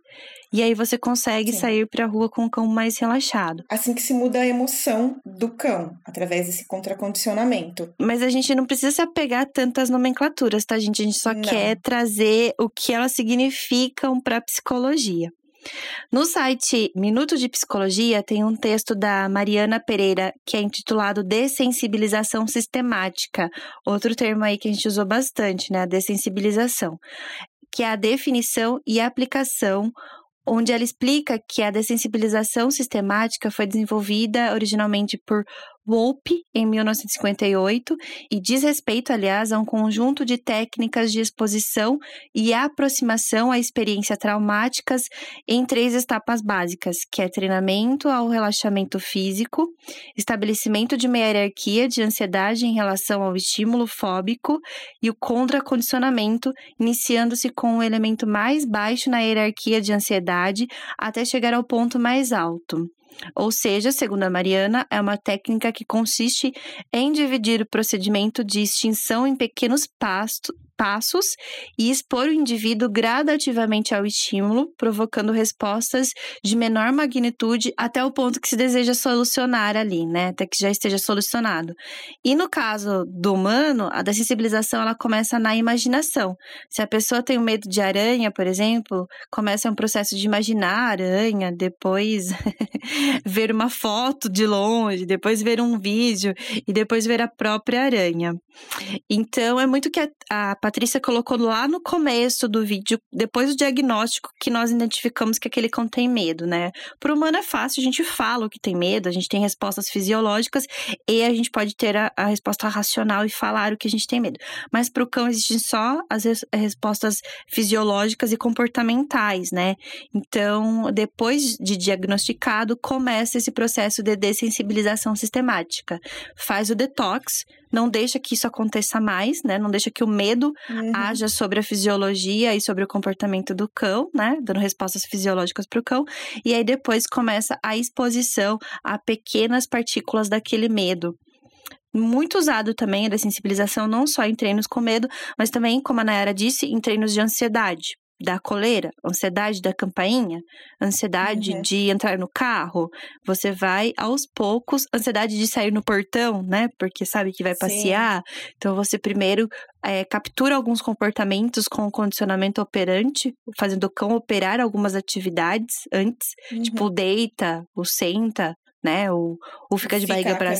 Speaker 1: E aí você consegue Sim. sair para a rua com o cão mais relaxado.
Speaker 2: Assim que se muda a emoção do cão, através desse contracondicionamento.
Speaker 1: Mas a gente não precisa se apegar a tantas nomenclaturas, tá, gente? A gente só não. quer trazer o que elas significam para a psicologia. No site Minuto de Psicologia tem um texto da Mariana Pereira que é intitulado Dessensibilização Sistemática, outro termo aí que a gente usou bastante, né? Dessensibilização, que é a definição e aplicação onde ela explica que a dessensibilização sistemática foi desenvolvida originalmente por Wolpe, em 1958, e diz respeito, aliás, a um conjunto de técnicas de exposição e aproximação a experiências traumáticas em três etapas básicas, que é treinamento ao relaxamento físico, estabelecimento de uma hierarquia de ansiedade em relação ao estímulo fóbico e o contracondicionamento, iniciando-se com o elemento mais baixo na hierarquia de ansiedade até chegar ao ponto mais alto. Ou seja, segundo a Mariana, é uma técnica que consiste em dividir o procedimento de extinção em pequenos pastos, passos e expor o indivíduo gradativamente ao estímulo, provocando respostas de menor magnitude até o ponto que se deseja solucionar ali, né? Até que já esteja solucionado. E no caso do humano, a dessensibilização ela começa na imaginação. Se a pessoa tem medo de aranha, por exemplo, começa um processo de imaginar a aranha, depois ver uma foto de longe, depois ver um vídeo e depois ver a própria aranha. Então é muito que a, a Patrícia colocou lá no começo do vídeo, depois do diagnóstico, que nós identificamos que aquele cão tem medo, né? Para o humano é fácil, a gente fala o que tem medo, a gente tem respostas fisiológicas e a gente pode ter a, a resposta racional e falar o que a gente tem medo. Mas para o cão existem só as res, respostas fisiológicas e comportamentais, né? Então, depois de diagnosticado, começa esse processo de dessensibilização sistemática. Faz o detox, não deixa que isso aconteça mais, né? Não deixa que o medo uhum. haja sobre a fisiologia e sobre o comportamento do cão, né? Dando respostas fisiológicas para o cão. E aí depois começa a exposição a pequenas partículas daquele medo muito usado também a dessensibilização, não só em treinos com medo, mas também, como a Nayara disse, em treinos de ansiedade da coleira, ansiedade da campainha, ansiedade uhum. de entrar no carro, você vai aos poucos, ansiedade de sair no portão, né? Porque sabe que vai passear. Sim. Então você primeiro é, captura alguns comportamentos com o condicionamento operante, fazendo o cão operar algumas atividades antes, tipo uhum. tipo deita, o senta, né? Ou, ou fica de fica barriga para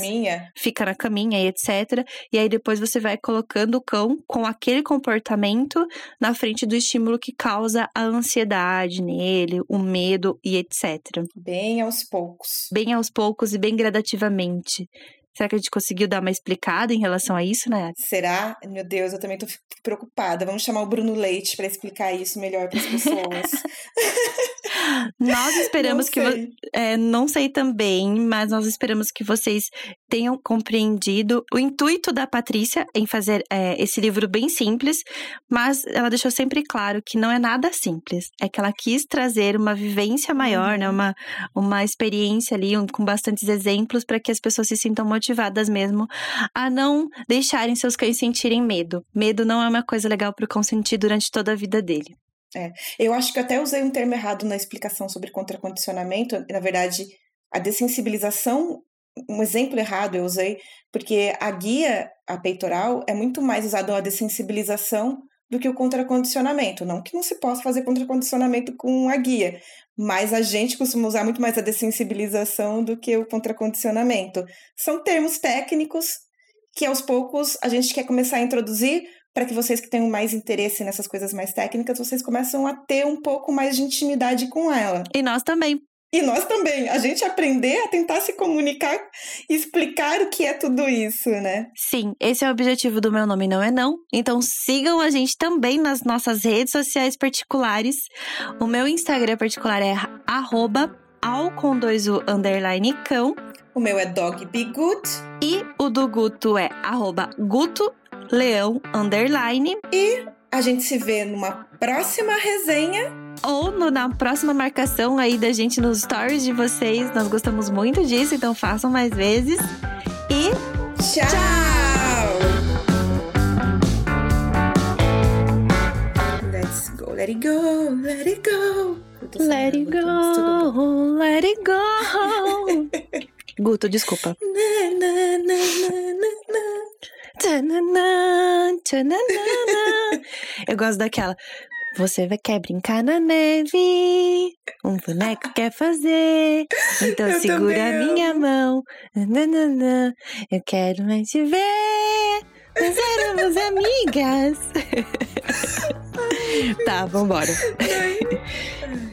Speaker 1: fica na caminha e etc. E aí depois você vai colocando o cão com aquele comportamento na frente do estímulo que causa a ansiedade nele, o medo e etc.
Speaker 2: Bem aos poucos.
Speaker 1: Bem aos poucos e bem gradativamente. Será que a gente conseguiu dar uma explicada em relação a isso, né?
Speaker 2: Será? Meu Deus, eu também tô preocupada. Vamos chamar o Bruno Leite para explicar isso melhor para as pessoas.
Speaker 1: nós esperamos que é, não sei também, mas nós esperamos que vocês tenham compreendido o intuito da Patrícia em fazer é, esse livro bem simples, mas ela deixou sempre claro que não é nada simples. É que ela quis trazer uma vivência maior, né? uhum. né? Uma, uma experiência ali um, com bastantes exemplos para que as pessoas se sintam motivadas motivadas mesmo a não deixarem seus cães sentirem medo. Medo não é uma coisa legal para o cão sentir durante toda a vida dele.
Speaker 2: É, eu acho que até usei um termo errado na explicação sobre contracondicionamento. Na verdade, a dessensibilização, um exemplo errado eu usei, porque a guia, a peitoral, é muito mais usada a dessensibilização do que o contracondicionamento. Não que não se possa fazer contracondicionamento com a guia, mas a gente costuma usar muito mais a dessensibilização do que o contracondicionamento. São termos técnicos que aos poucos a gente quer começar a introduzir para que vocês que tenham mais interesse nessas coisas mais técnicas, vocês começam a ter um pouco mais de intimidade com ela.
Speaker 1: E nós também,
Speaker 2: e nós também, a gente aprender a tentar se comunicar e explicar o que é tudo isso, né?
Speaker 1: Sim, esse é o objetivo do Meu Nome Não É Não. Então sigam a gente também nas nossas redes sociais particulares. O meu Instagram particular é arroba ao com dois u underline cão.
Speaker 2: O meu é Dog Be Good.
Speaker 1: E o do Guto é arroba Guto Leão Underline.
Speaker 2: E a gente se vê numa próxima resenha.
Speaker 1: Ou no, na próxima marcação aí da gente nos stories de vocês. Nós gostamos muito disso, então façam mais vezes. E
Speaker 2: tchau! tchau! Let's go, let it go, let it go.
Speaker 1: Let it go, let it go. Guto, desculpa. Eu gosto daquela. Você vai quer brincar na neve, um boneco quer fazer, então Eu segura a minha amo. mão. Nananã. Eu quero mais te ver, nós éramos amigas. tá, vambora.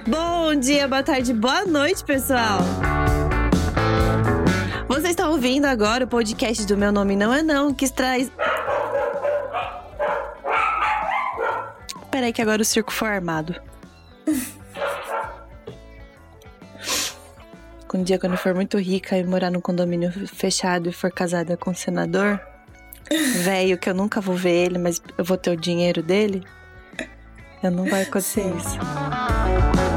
Speaker 1: Bom dia, boa tarde, boa noite, pessoal. Ouvindo agora o podcast do Meu Nome Não É Não, que traz. Peraí, que agora o circo foi armado. um dia, quando eu for muito rica e morar num condomínio fechado e for casada com um senador, velho, que eu nunca vou ver ele, mas eu vou ter o dinheiro dele, eu não vai acontecer Sim. isso.